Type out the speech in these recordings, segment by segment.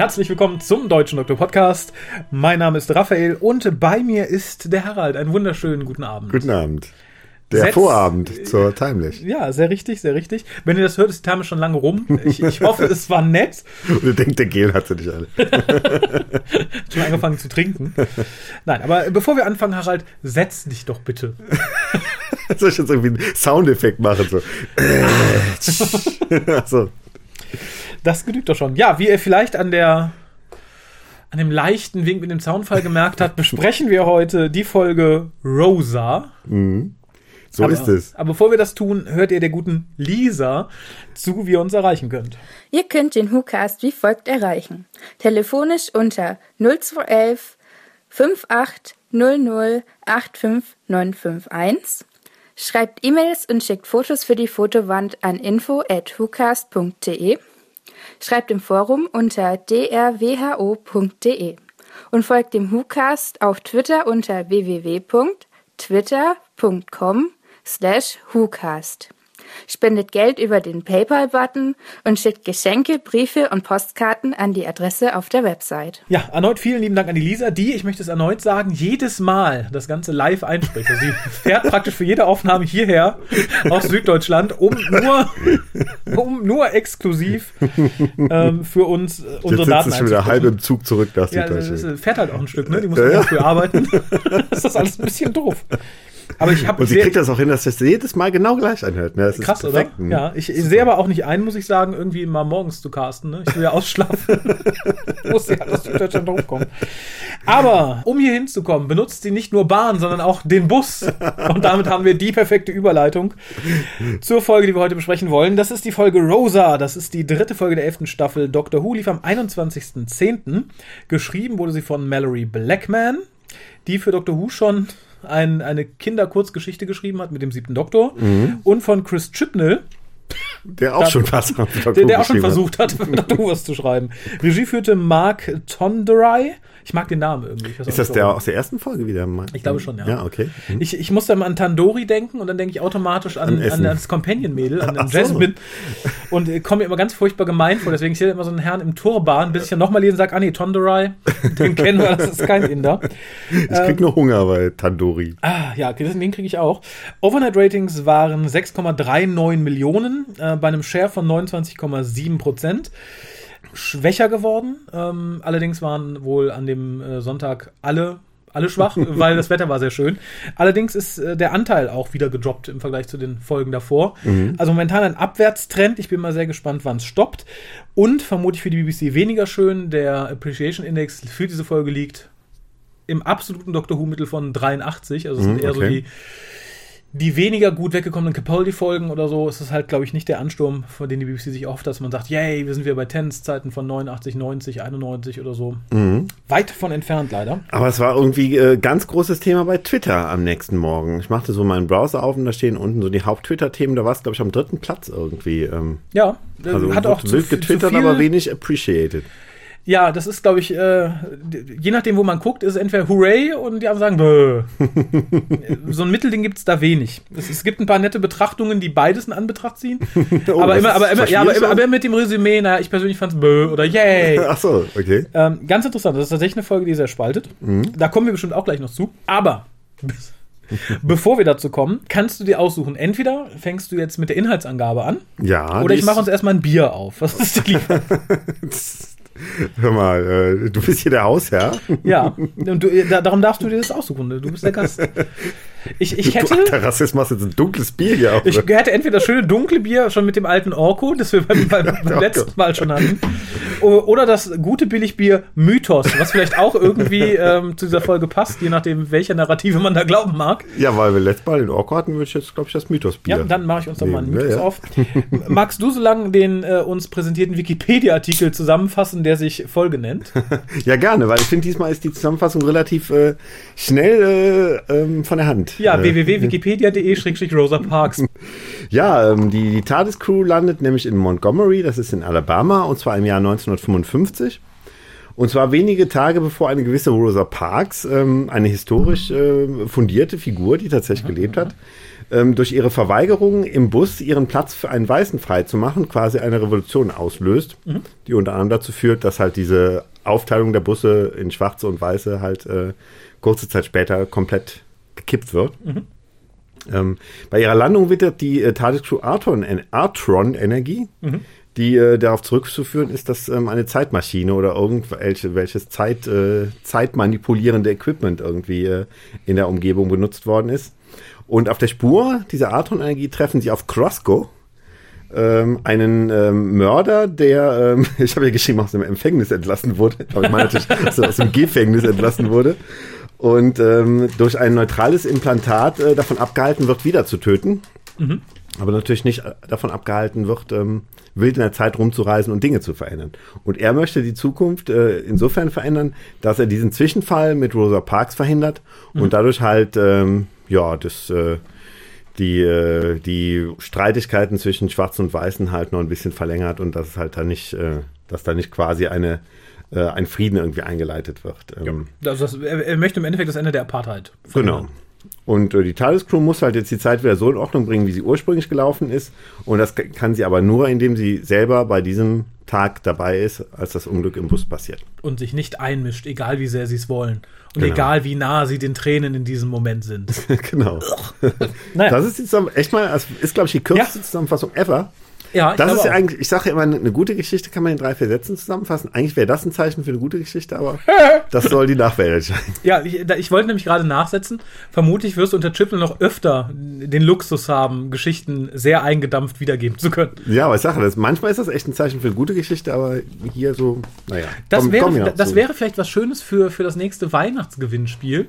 Herzlich willkommen zum Deutschen Doktor Podcast. Mein Name ist Raphael und bei mir ist der Harald. Einen wunderschönen guten Abend. Guten Abend. Der Setz- Vorabend zur Timely. Ja, sehr richtig, sehr richtig. Wenn ihr das hört, ist die Time schon lange rum. Ich, ich hoffe, es war nett. Und ihr denkt, der Gel hat sie nicht alle. Schon angefangen zu trinken. Nein, aber bevor wir anfangen, Harald, setz dich doch bitte. Soll ich jetzt irgendwie einen Soundeffekt machen? So. also, Das genügt doch schon. Ja, wie ihr vielleicht an der an dem leichten Wink mit dem Zaunfall gemerkt habt, besprechen wir heute die Folge Rosa. so aber, ist es. Aber bevor wir das tun, hört ihr der guten Lisa zu, wie ihr uns erreichen könnt. Ihr könnt den WhoCast wie folgt erreichen. Telefonisch unter 0211 5800 85951. Schreibt E-Mails und schickt Fotos für die Fotowand an info at whocast.de. Schreibt im Forum unter drwho.de und folgt dem WhoCast auf Twitter unter www.twitter.com slash WhoCast. Spendet Geld über den PayPal-Button und schickt Geschenke, Briefe und Postkarten an die Adresse auf der Website. Ja, erneut vielen lieben Dank an die Lisa, die, ich möchte es erneut sagen, jedes Mal das Ganze live einspricht. Also sie fährt praktisch für jede Aufnahme hierher aus Süddeutschland, um nur, um nur exklusiv ähm, für uns äh, Jetzt unsere sitzt Daten es schon wieder halb im Zug zurück nach Ja, das Süddeutschland. ist, fährt halt auch ein Stück, ne? Die muss Ja, ja, früh arbeiten. das ist alles ein bisschen doof. Aber ich habe Und sie kriegt das auch hin, dass das jedes Mal genau gleich anhört. Ne? Krass, perfekt. oder? Mhm. Ja, ich, ich sehe aber auch nicht ein, muss ich sagen, irgendwie mal morgens zu casten. Ne? Ich will ja ausschlafen. muss ja aus Süddeutschland hochkommen. Aber um hier hinzukommen, benutzt sie nicht nur Bahn, sondern auch den Bus. Und damit haben wir die perfekte Überleitung zur Folge, die wir heute besprechen wollen. Das ist die Folge Rosa. Das ist die dritte Folge der elften Staffel. Dr. Who lief am 21.10. Geschrieben wurde sie von Mallory Blackman, die für Dr. Who schon ein, eine Kinderkurzgeschichte geschrieben hat mit dem siebten Doktor. Und von Chris Chibnall, Der auch Da- schon Dr. der, der auch schon versucht hat, Dr. Who was zu schreiben. Regie führte Mark Tonderai. Ich mag den Namen irgendwie. Ich Ist das der warum. aus der ersten Folge wieder? Ich glaube schon, ja. Ja, okay. Mhm. Ich, ich muss dann an Tandoori denken und dann denke ich automatisch an, An an, das Companion-Mädel, an, so. Jasmine. Und äh, komme mir immer ganz furchtbar gemein vor. Deswegen ich sehe immer so einen Herrn im Turban, bis ich dann nochmal lesen sage, ah nee, Tonderai, den kennen wir, das ist kein Inder. Ich krieg nur Hunger bei Tandoori. Ah, ja, okay, den kriege ich auch. Overnight-Ratings waren 6,39 Millionen äh, bei einem Share von 29,7 Prozent. Schwächer geworden. Ähm, allerdings waren wohl an dem äh, Sonntag alle alle schwach, weil das Wetter war sehr schön. Allerdings ist äh, der Anteil auch wieder gedroppt im Vergleich zu den Folgen davor. Also momentan ein Abwärtstrend. Ich bin mal sehr gespannt, wann es stoppt. Und vermutlich für die BBC weniger schön. Der Appreciation Index für diese Folge liegt im absoluten Doctor Who-Mittel von 83. Also es sind Mhm, eher so okay. die, die weniger gut weggekommenen Capaldi-Folgen oder so. Es ist halt, glaube ich, nicht der Ansturm, von dem die BBC sich oft, dass man sagt, yay, wir sind wieder bei Tens-Zeiten von 89, 90, 91 oder so. Mhm. Weit von entfernt, leider. Aber es war irgendwie äh, ganz großes Thema bei Twitter am nächsten Morgen. Ich machte so meinen Browser auf und da stehen unten so die Haupt-Twitter-Themen. Da war es, glaube ich, am dritten Platz irgendwie. Ähm, Ja, äh, also hat auch wild getwittert, aber wenig appreciated. Ja, das ist, glaube ich, äh, je nachdem, wo man guckt, ist es entweder Hooray und die anderen sagen Bö. so ein Mittelding gibt es da wenig. Es, es gibt ein paar nette Betrachtungen, die beides in Anbetracht ziehen. Oh, aber, immer, aber, immer, ja, aber, immer, aber mit dem Resümee, naja, ich persönlich fand's Bö oder Yay. Ach so, okay. Ähm, ganz interessant, das ist tatsächlich eine Folge, die sehr spaltet. Mhm. Da kommen wir bestimmt auch gleich noch zu. Aber bevor wir dazu kommen, kannst du dir aussuchen, entweder fängst du jetzt mit der Inhaltsangabe an Ja. oder die ich mache uns erstmal ein Bier auf. Was ist dir lieber? Hör mal, äh, du bist hier der Hausherr. Ja, und du, da, darum darfst du dir das aussuchen. ne? Du bist der Gast. Ich, ich Du hätte. alter Rassist machst jetzt ein dunkles Bier hier auf. Ich hätte entweder das schöne dunkle Bier schon mit dem alten Orko, das wir beim, beim, beim Oh letzten. Mal schon hatten, oder das gute Billigbier Mythos, was vielleicht auch irgendwie ähm, zu dieser Folge passt, je nachdem, welcher Narrative man da glauben mag. ja, weil wir letztes Mal den Orko hatten, würde ich jetzt, glaube ich, das Mythos-Bier. Ja, dann mache ich uns doch mal einen nehmen. Mythos Ja, ja. auf. Magst du so lange den äh, uns präsentierten Wikipedia-Artikel zusammenfassen, der sich Folge nennt? Ja, gerne, weil ich finde, diesmal ist die Zusammenfassung relativ äh, schnell äh, ähm, von der Hand. Ja, äh, www.wikipedia.de-rosa Parks. Ja, ähm, die, die TARDIS-Crew landet nämlich in Montgomery, das ist in Alabama, und zwar im Jahr 1955. Und zwar wenige Tage bevor eine gewisse Rosa Parks, ähm, eine historisch äh, fundierte Figur, die tatsächlich gelebt hat, ähm, durch ihre Verweigerung im Bus ihren Platz für einen Weißen freizumachen, quasi eine Revolution auslöst, Mhm. die unter anderem dazu führt, dass halt diese Aufteilung der Busse in Schwarze und Weiße halt äh, kurze Zeit später komplett gekippt wird. Mhm. Ähm, bei ihrer Landung wittert die äh, TARDIS-Crew Artron, En- Artron-Energie, Mhm. die äh, darauf zurückzuführen ist, dass ähm, eine Zeitmaschine oder irgendwelche welches Zeit, äh, zeitmanipulierende Equipment irgendwie äh, in der Umgebung benutzt worden ist. Und auf der Spur dieser Artron-Energie treffen sie auf Crossco, ähm, einen ähm, Mörder, der, ähm, ich habe ja geschrieben, aus dem Empfängnis entlassen wurde, aber ich meine natürlich, aus, aus dem Gefängnis entlassen wurde und ähm, durch ein neutrales Implantat äh, davon abgehalten wird, wieder zu töten. Aber natürlich nicht äh, davon abgehalten wird, ähm, wild in der Zeit rumzureisen und Dinge zu verändern. Und er möchte die Zukunft äh, insofern verändern, dass er diesen Zwischenfall mit Rosa Parks verhindert und dadurch halt, ähm, ja, das, äh, die, äh, die Streitigkeiten zwischen Schwarzen und Weißen halt noch ein bisschen verlängert und dass es halt da nicht, äh, dass da nicht quasi eine, äh, ein Frieden irgendwie eingeleitet wird. Ähm, Also das, er, er möchte im Endeffekt das Ende der Apartheid. Genau. Und äh, die TARDIS-Crew muss halt jetzt die Zeit wieder so in Ordnung bringen, wie sie ursprünglich gelaufen ist. Und das kann sie aber nur, indem sie selber bei diesem Tag dabei ist, als das Unglück im Bus passiert. Und sich nicht einmischt, egal wie sehr sie es wollen. Und Genau. egal wie nah sie den Tränen in diesem Moment sind. genau. Naja. Das ist Zusammen echt mal, das ist, glaube ich, die kürzeste Ja. Zusammenfassung ever. Ja, ich Das ist ja auch. eigentlich, ich sage ja immer, eine gute Geschichte kann man in drei, vier Sätzen zusammenfassen. Eigentlich wäre das ein Zeichen für eine gute Geschichte, aber das soll die Nachwelt entscheiden. Ja, ich, ich wollte nämlich gerade nachsetzen. Vermutlich wirst du unter Triple noch öfter den Luxus haben, Geschichten sehr eingedampft wiedergeben zu können. Ja, aber ich sage das, manchmal ist das echt ein Zeichen für eine gute Geschichte, aber hier so, naja. Das, komm- wäre, komm ja das wäre vielleicht was Schönes für, für das nächste Weihnachtsgewinnspiel.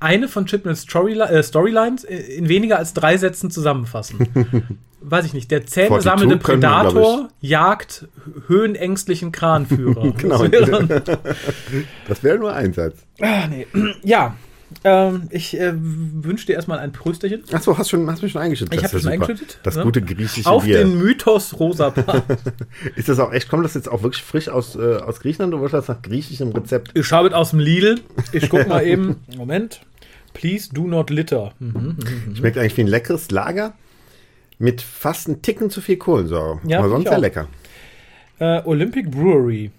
Eine von Storyli äh, Storylines in weniger als drei Sätzen zusammenfassen. Weiß ich nicht. Der Zähne 42 sammelnde können wir, glaub Predator jagt höhenängstlichen Kranführer. Genau. Das wäre nur ein Satz. ah, nee. Ja, ähm, ich äh, wünsche dir erstmal ein Prösterchen. Achso, hast, schon, hast mich schon eingeschüttet. Ich habe schon super. eingeschüttet. Das ne? gute griechische Auf Bier. den Mythos Rosa. Ist das auch echt, kommt das jetzt auch wirklich frisch aus, äh, aus Griechenland oder wird das nach griechischem Rezept? Ich habe es aus dem Lidl. Ich guck mal eben. Moment. Please do not litter. Mhm. Schmeckt eigentlich wie ein leckeres Lager mit fast einen Ticken zu viel Kohlensäure. Ja, Aber sonst sehr lecker. Äh, Olympic Brewery.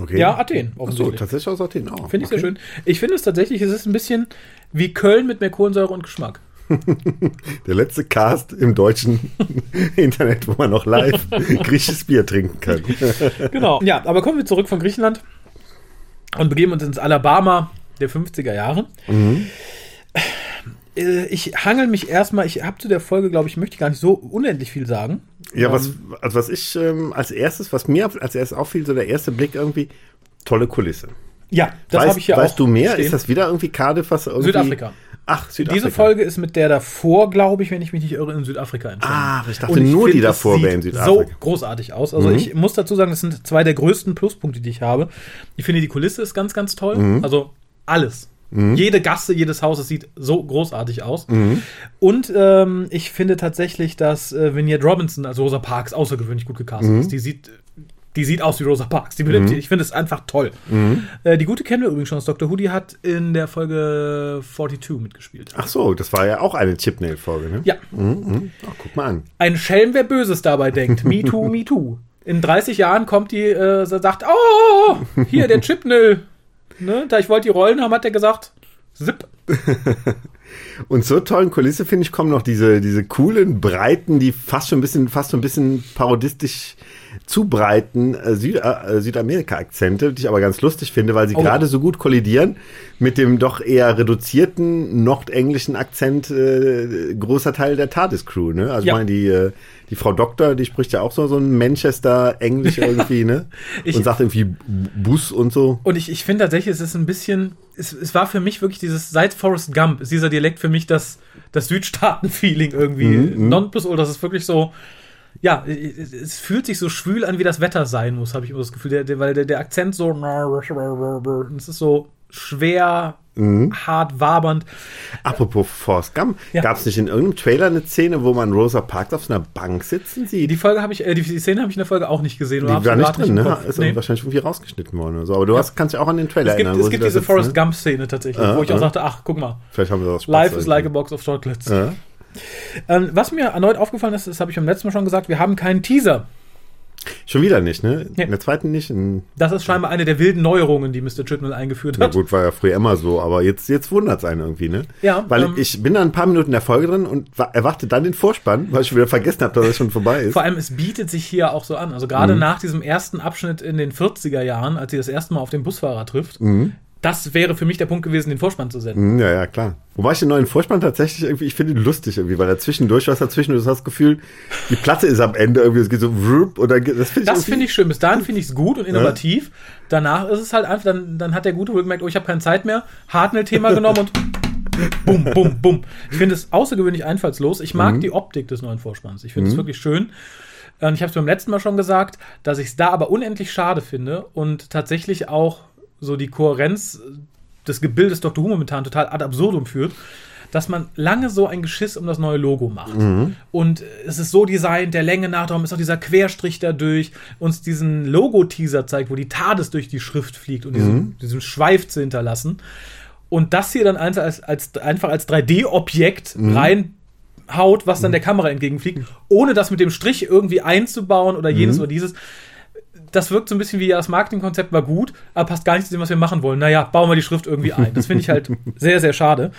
Okay. Ja, Athen, Achso, tatsächlich aus Athen auch. Finde ich okay. sehr schön. Ich finde es tatsächlich, es ist ein bisschen wie Köln mit mehr Kohlensäure und Geschmack. Der letzte Cast im deutschen Internet, wo man noch live griechisches Bier trinken kann. Genau. Ja, aber kommen wir zurück von Griechenland und begeben uns ins Alabama der 50er Jahre. Äh, Ich hangel mich erstmal, ich habe zu der Folge, glaube ich, möchte gar nicht so unendlich viel sagen. Ja, was, also was ich ähm, als erstes, was mir als erstes auffiel, so der erste Blick irgendwie, tolle Kulisse. Ja, das weißt habe ich ja weißt auch du mehr? stehen. Ist das wieder irgendwie Cardiff, was irgendwie... Südafrika. Ach, Südafrika. Diese Folge ist mit der davor, glaube ich, wenn ich mich nicht irre, in Südafrika entstanden. Ach, ich dachte Und nur, die find, es davor wäre in Südafrika. Mhm. so großartig aus. Also ich muss dazu sagen, das sind zwei der größten Pluspunkte, die ich habe. Ich finde, die Kulisse ist ganz, ganz toll. Mhm. Also alles. Jede Gasse, jedes Haus, es sieht so großartig aus. Mhm. Und ähm, ich finde tatsächlich, dass äh, Vignette Robinson, also Rosa Parks, außergewöhnlich gut gecastet Mhm. ist. Die sieht, die sieht aus wie Rosa Parks. Die benimmt, Ich finde es einfach toll. Mhm. Äh, die gute kennen wir übrigens schon aus Dr. Who, die hat in der Folge 42 mitgespielt. Ach so, das war ja auch eine Chipnail-Folge, ne? Ja, Ach, guck mal an. Ein Schelm, wer Böses dabei denkt. Me too, me too. In 30 Jahren kommt die, äh, sagt, oh, hier, der Chipnell. Ne? Da ich wollte die Rollen haben, hat er gesagt, zip. Und zur tollen Kulisse, finde ich, kommen noch diese, diese coolen, breiten, die fast schon ein bisschen, fast so ein bisschen parodistisch zu breiten äh, Süd, äh, Südamerika-Akzente, die ich aber ganz lustig finde, weil sie Oh. gerade so gut kollidieren mit dem doch eher reduzierten nordenglischen Akzent äh, großer Teil der TARDIS-Crew. Ne? Also Ja. ich meine, die, äh, die Frau Doktor, die spricht ja auch so, so ein Manchester-Englisch irgendwie, ne? Ich- und sagt irgendwie Bus und so. Und ich, ich finde tatsächlich, es ist ein bisschen, es, es war für mich wirklich dieses, seit Forrest Gump ist dieser Dialekt für mich das, das Südstaaten-Feeling irgendwie. Mhm, Nonplus, oder das ist wirklich so, ja, es, fühlt sich so schwül an, wie das Wetter sein muss, habe ich immer das Gefühl, der, der, weil der, der Akzent so, es ist so schwer, Mhm. hart wabernd. Apropos Forrest Gump, Ja. gab es nicht in irgendeinem Trailer eine Szene, wo man Rosa Parks auf einer Bank sitzen sieht? Die Folge habe ich, äh, die, die Szene habe ich in der Folge auch nicht gesehen. Die war nicht drin, im ne? Ist Nee. wahrscheinlich irgendwie rausgeschnitten worden oder so. Aber du hast, kannst dich auch an den Trailer Es gibt, erinnern. es gibt diese sitzen, Forrest ne? Gump-Szene tatsächlich, Ah, wo ich auch ah. sagte, ach, guck mal, Vielleicht haben wir das Spaß life is like a box of chocolates. Ja. Ähm, was mir erneut aufgefallen ist, das habe ich beim letzten Mal schon gesagt, wir haben keinen Teaser. Schon wieder nicht, ne? In der zweiten nicht. In, Das ist scheinbar eine der wilden Neuerungen, die Mr. Chibnall eingeführt na hat. gut, war ja früher immer so, aber jetzt, jetzt wundert es einen irgendwie, ne? Ja, Weil ähm, ich bin da ein paar Minuten in der Folge drin und wa- erwarte dann den Vorspann, weil ich wieder vergessen habe, dass es schon vorbei ist. Vor allem, es bietet sich hier auch so an. Also gerade Mhm. nach diesem ersten Abschnitt in den 40er Jahren, als sie das erste Mal auf den Busfahrer trifft, Mhm. Das wäre für mich der Punkt gewesen, den Vorspann zu senden. Hm, Ja, ja, klar. Wobei ich den neuen Vorspann tatsächlich irgendwie, ich finde ihn lustig irgendwie, weil er zwischendurch was dazwischen, du hast das Gefühl, die Platte ist am Ende irgendwie, es geht so, wrup, oder das finde ich Das finde ich schön. Bis dahin finde ich es gut und innovativ. Danach ist es halt einfach, dann, dann hat der Gute wohl gemerkt, oh, ich habe keine Zeit mehr, Hartnell-Thema genommen und bum, bum, bum. Ich finde es außergewöhnlich einfallslos. Ich Mhm. mag die Optik des neuen Vorspanns. Ich finde es wirklich schön. Und ich habe es beim letzten Mal schon gesagt, dass ich es da aber unendlich schade finde und tatsächlich auch so die Kohärenz des Gebildes Dr. Who momentan total ad absurdum führt, dass man lange so ein Geschiss um das neue Logo macht. Und es ist so designt, der Länge nach, darum ist auch dieser Querstrich dadurch, uns diesen Logo-Teaser zeigt, wo die TARDIS durch die Schrift fliegt und diesen, diesen Schweif zu hinterlassen. Und das hier dann als, als, als, einfach als 3D-Objekt reinhaut, was dann der Kamera entgegenfliegt, ohne das mit dem Strich irgendwie einzubauen oder jenes oder dieses. Das wirkt so ein bisschen wie, ja, das Marketingkonzept war gut, aber passt gar nicht zu dem, was wir machen wollen. Naja, bauen wir die Schrift irgendwie ein. Das finde ich halt sehr, sehr schade.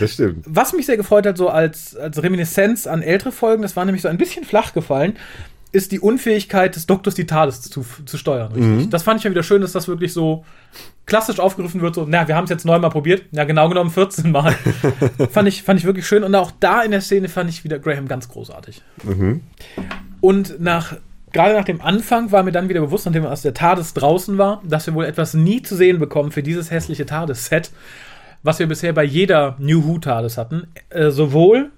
Das stimmt. Was mich sehr gefreut hat, so als, als Reminiszenz an ältere Folgen, das war nämlich so ein bisschen flach gefallen, ist die Unfähigkeit des Doktors, die TARDIS zu, zu steuern. Richtig? Das fand ich ja wieder schön, dass das wirklich so klassisch aufgegriffen wird. So, na, wir haben es jetzt neunmal probiert. Ja, genau genommen 14 Mal. fand, ich, fand ich wirklich schön. Und auch da in der Szene fand ich wieder Graham ganz großartig. Und nach, gerade nach dem Anfang war mir dann wieder bewusst, nachdem aus der TARDIS draußen war, dass wir wohl etwas nie zu sehen bekommen für dieses hässliche TARDIS-Set, was wir bisher bei jeder New Who TARDIS hatten. Äh, sowohl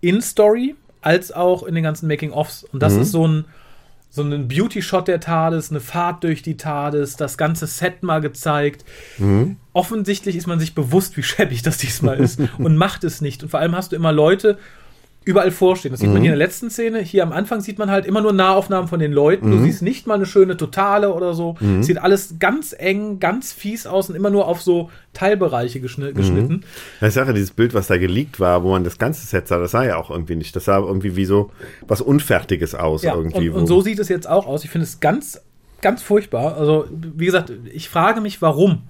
in Story als auch in den ganzen Making-ofs. Und das ist so ein, so ein Beauty-Shot der TARDIS, eine Fahrt durch die TARDIS, das ganze Set mal gezeigt. Offensichtlich ist man sich bewusst, wie schäbig das diesmal ist und macht es nicht. Und vor allem hast du immer Leute überall vorstehen. Das sieht man hier in der letzten Szene. Hier am Anfang sieht man halt immer nur Nahaufnahmen von den Leuten. Du siehst nicht mal eine schöne Totale oder so. Es Sieht alles ganz eng, ganz fies aus und immer nur auf so Teilbereiche geschni geschnitten. Das ist ja dieses Bild, was da geleakt war, wo man das ganze Set sah, das sah ja auch irgendwie nicht. Das sah irgendwie wie so was Unfertiges aus Ja, irgendwie. und, und so sieht es jetzt auch aus. Ich finde es ganz, ganz furchtbar. Also, wie gesagt, ich frage mich, warum.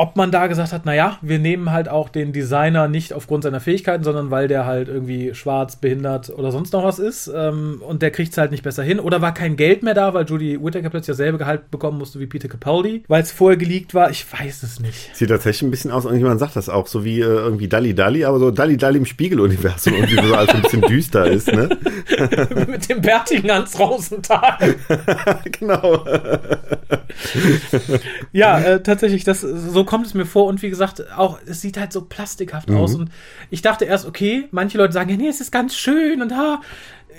Ob man da gesagt hat, naja, wir nehmen halt auch den Designer nicht aufgrund seiner Fähigkeiten, sondern weil der halt irgendwie schwarz, behindert oder sonst noch was ist ähm, und der kriegt es halt nicht besser hin. Oder war kein Geld mehr da, weil Judy Whittaker plötzlich dasselbe Gehalt bekommen musste wie Peter Capaldi, weil es vorher geleakt war. Ich weiß es nicht. Sieht tatsächlich ein bisschen aus, irgendjemand sagt das auch, so wie äh, irgendwie Dalli Dalli, aber so Dalli Dalli im Spiegeluniversum, irgendwie so alles ein bisschen düster ist, ne? Mit dem bärtigen Hans Rosenthal. genau. Ja, äh, tatsächlich, das, so kommt es mir vor. Und wie gesagt, auch, es sieht halt so plastikhaft aus. Und ich dachte erst, okay, manche Leute sagen, ja, nee, es ist ganz schön und ha.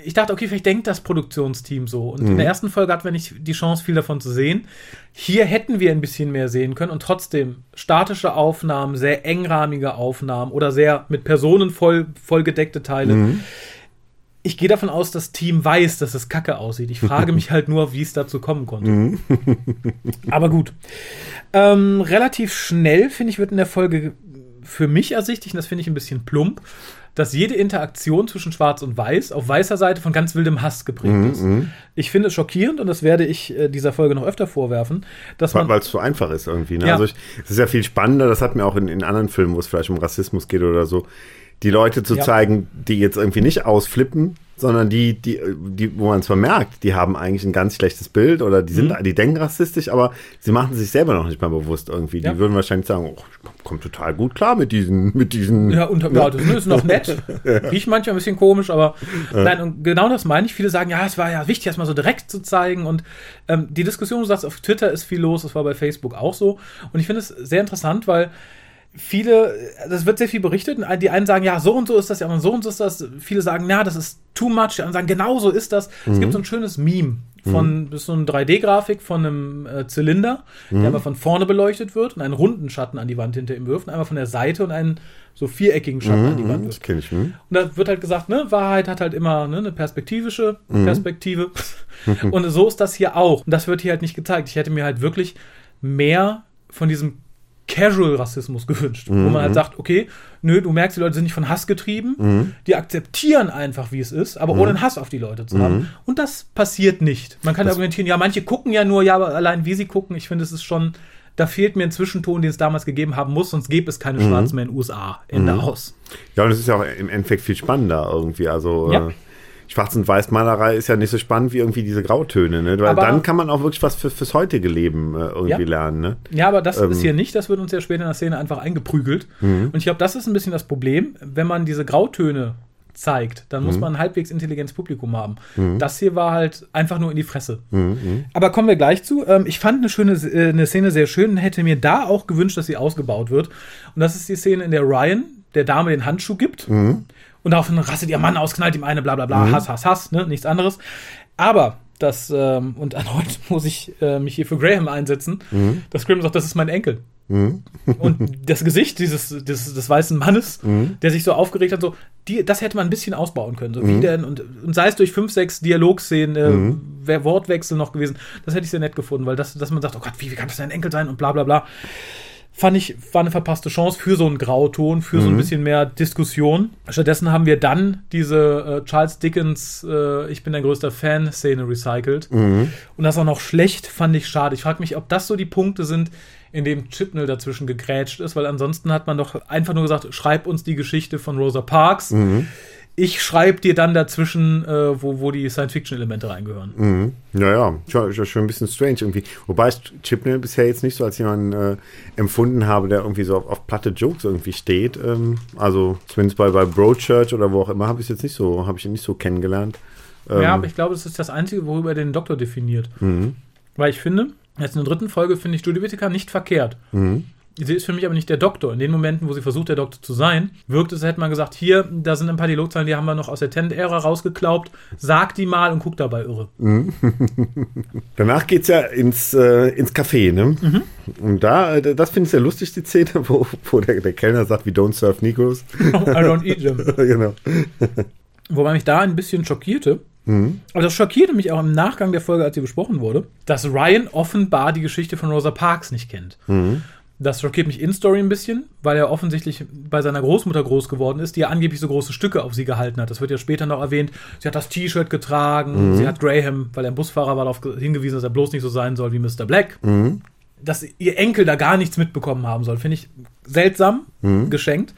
Ich dachte, okay, vielleicht denkt das Produktionsteam so. Und in der ersten Folge hatten wir nicht die Chance, viel davon zu sehen. Hier hätten wir ein bisschen mehr sehen können und trotzdem statische Aufnahmen, sehr engrahmige Aufnahmen oder sehr mit Personen voll, vollgedeckte Teile. Ich gehe davon aus, das Team weiß, dass es kacke aussieht. Ich frage mich halt nur, wie es dazu kommen konnte. Aber gut. Ähm, relativ schnell, finde ich, wird in der Folge für mich ersichtlich, und das finde ich ein bisschen plump, dass jede Interaktion zwischen Schwarz und Weiß auf weißer Seite von ganz wildem Hass geprägt ist. Ich finde es schockierend und das werde ich äh, dieser Folge noch öfter vorwerfen, dass man Weil es so einfach ist irgendwie. Ne? Ja. Also ich, es ist ja viel spannender, das hat mir auch in, in anderen Filmen, wo es vielleicht um Rassismus geht oder so, die Leute zu Ja. zeigen, die jetzt irgendwie nicht ausflippen, sondern die, die, die, wo man es vermerkt, die haben eigentlich ein ganz schlechtes Bild oder die sind, Mhm. die denken rassistisch, aber sie machen sich selber noch nicht mal bewusst irgendwie. Ja. Die würden wahrscheinlich sagen, oh, ich komm, komm total gut klar mit diesen, mit diesen. Ja, und ja, das ist noch nett. Riecht manchmal ein bisschen komisch, aber nein, und genau das meine ich. Viele sagen, ja, es war ja wichtig, das mal so direkt zu zeigen. Und ähm, die Diskussion, du sagst, auf Twitter ist viel los, das war bei Facebook auch so. Und ich finde es sehr interessant, weil viele, das wird sehr viel berichtet. Und die einen sagen, ja, so und so ist das, die anderen so und so ist das. Viele sagen, na, das ist too much. Die anderen sagen, genau so ist das. Es gibt so ein schönes Meme von, das ist so eine 3D-Grafik von einem äh, Zylinder, der einmal von vorne beleuchtet wird und einen runden Schatten an die Wand hinter ihm wirft, und einmal von der Seite und einen so viereckigen Schatten an die Wand das wirft. kenne ich. Hm? Und da wird halt gesagt, ne, Wahrheit hat halt immer ne, eine perspektivische Perspektive. und so ist das hier auch. Und das wird hier halt nicht gezeigt. Ich hätte mir halt wirklich mehr von diesem Casual-Rassismus gewünscht, wo man halt sagt, okay, nö, du merkst, die Leute sind nicht von Hass getrieben, die akzeptieren einfach, wie es ist, aber ohne einen Hass auf die Leute zu haben. Und das passiert nicht. Man kann argumentieren, ja, manche gucken ja nur, ja, aber allein wie sie gucken, ich finde, es ist schon, da fehlt mir ein Zwischenton, den es damals gegeben haben muss, sonst gäbe es keine Schwarzen mehr in den USA. Ende aus. Ja, und es ist ja auch im Endeffekt viel spannender irgendwie. Also Ja. äh, Schwarz- und Weiß-Malerei ist ja nicht so spannend wie irgendwie diese Grautöne, ne? Weil Aber- dann kann man auch wirklich was für, fürs heutige Leben äh, irgendwie Ja. lernen, ne? Ja, aber das Ähm. ist hier nicht, das wird uns ja später in der Szene einfach eingeprügelt. Und ich glaube, das ist ein bisschen das Problem, wenn man diese Grautöne zeigt, dann muss man ein halbwegs intelligentes Publikum haben. Das hier war halt einfach nur in die Fresse. Aber kommen wir gleich zu. Ähm, ich fand eine schöne äh, eine Szene sehr schön und hätte mir da auch gewünscht, dass sie ausgebaut wird. Und das ist die Szene, in der Ryan der Dame den Handschuh gibt und daraufhin rastet ihr Mann aus, knallt ihm eine, bla bla bla, Hass, Hass, Hass, ne? nichts anderes. Aber das, ähm, und erneut muss ich äh, mich hier für Graham einsetzen, dass Graham sagt, das ist mein Enkel. Und das Gesicht dieses, des, des weißen Mannes, der sich so aufgeregt hat, so, die, das hätte man ein bisschen ausbauen können. So wie denn, und, und sei es durch fünf, sechs Dialogszenen, äh, wär Wortwechsel noch gewesen, das hätte ich sehr nett gefunden, weil das, dass man sagt, oh Gott, wie, wie kann das dein Enkel sein und bla bla bla. Fand ich, war eine verpasste Chance für so einen Grauton, für so ein bisschen mehr Diskussion. Stattdessen haben wir dann diese äh, Charles Dickens, äh, ich bin dein größter Fan-Szene recycelt. Und das auch noch schlecht, fand ich schade. Ich frage mich, ob das so die Punkte sind, in dem Chipnell dazwischen gegrätscht ist, weil ansonsten hat man doch einfach nur gesagt, schreib uns die Geschichte von Rosa Parks. Ich schreibe dir dann dazwischen, äh, wo, wo die Science-Fiction-Elemente reingehören. Mhm. Ja, ja, schon, schon- schon ein bisschen strange irgendwie. Wobei ich Chipnell bisher jetzt nicht so als jemanden äh, empfunden habe, der irgendwie so auf, auf platte Jokes irgendwie steht. Ähm, also zumindest bei, bei Broadchurch oder wo auch immer habe ich es jetzt nicht so, habe ich ihn nicht so kennengelernt. Ähm, Ja, aber ich glaube, das ist das Einzige, worüber er den Doktor definiert. Mhm. Weil ich finde, jetzt in der dritten Folge finde ich Judy Whittaker nicht verkehrt. Mhm. Sie ist für mich aber nicht der Doktor. In den Momenten, wo sie versucht, der Doktor zu sein, wirkt es, als hätte man gesagt, hier, da sind ein paar Dialogzeilen, die haben wir noch aus der Tenant-Ära rausgeklaubt. Sag die mal und guck dabei irre. Danach geht's ja ins, äh, ins Café, ne? Mhm. Und da, äh, das finde ich sehr lustig, die Szene, wo, wo der, der Kellner sagt, we don't serve Negroes. I don't eat them. genau. Wobei mich da ein bisschen schockierte. Aber das schockierte mich auch im Nachgang der Folge, als sie besprochen wurde, dass Ryan offenbar die Geschichte von Rosa Parks nicht kennt. Das schockiert mich in Story ein bisschen, weil er offensichtlich bei seiner Großmutter groß geworden ist, die ja angeblich so große Stücke auf sie gehalten hat. Das wird ja später noch erwähnt. Sie hat das T-Shirt getragen, sie hat Graham, weil er ein Busfahrer war, darauf hingewiesen, dass er bloß nicht so sein soll wie Mr. Black. Dass ihr Enkel da gar nichts mitbekommen haben soll, finde ich seltsam geschenkt.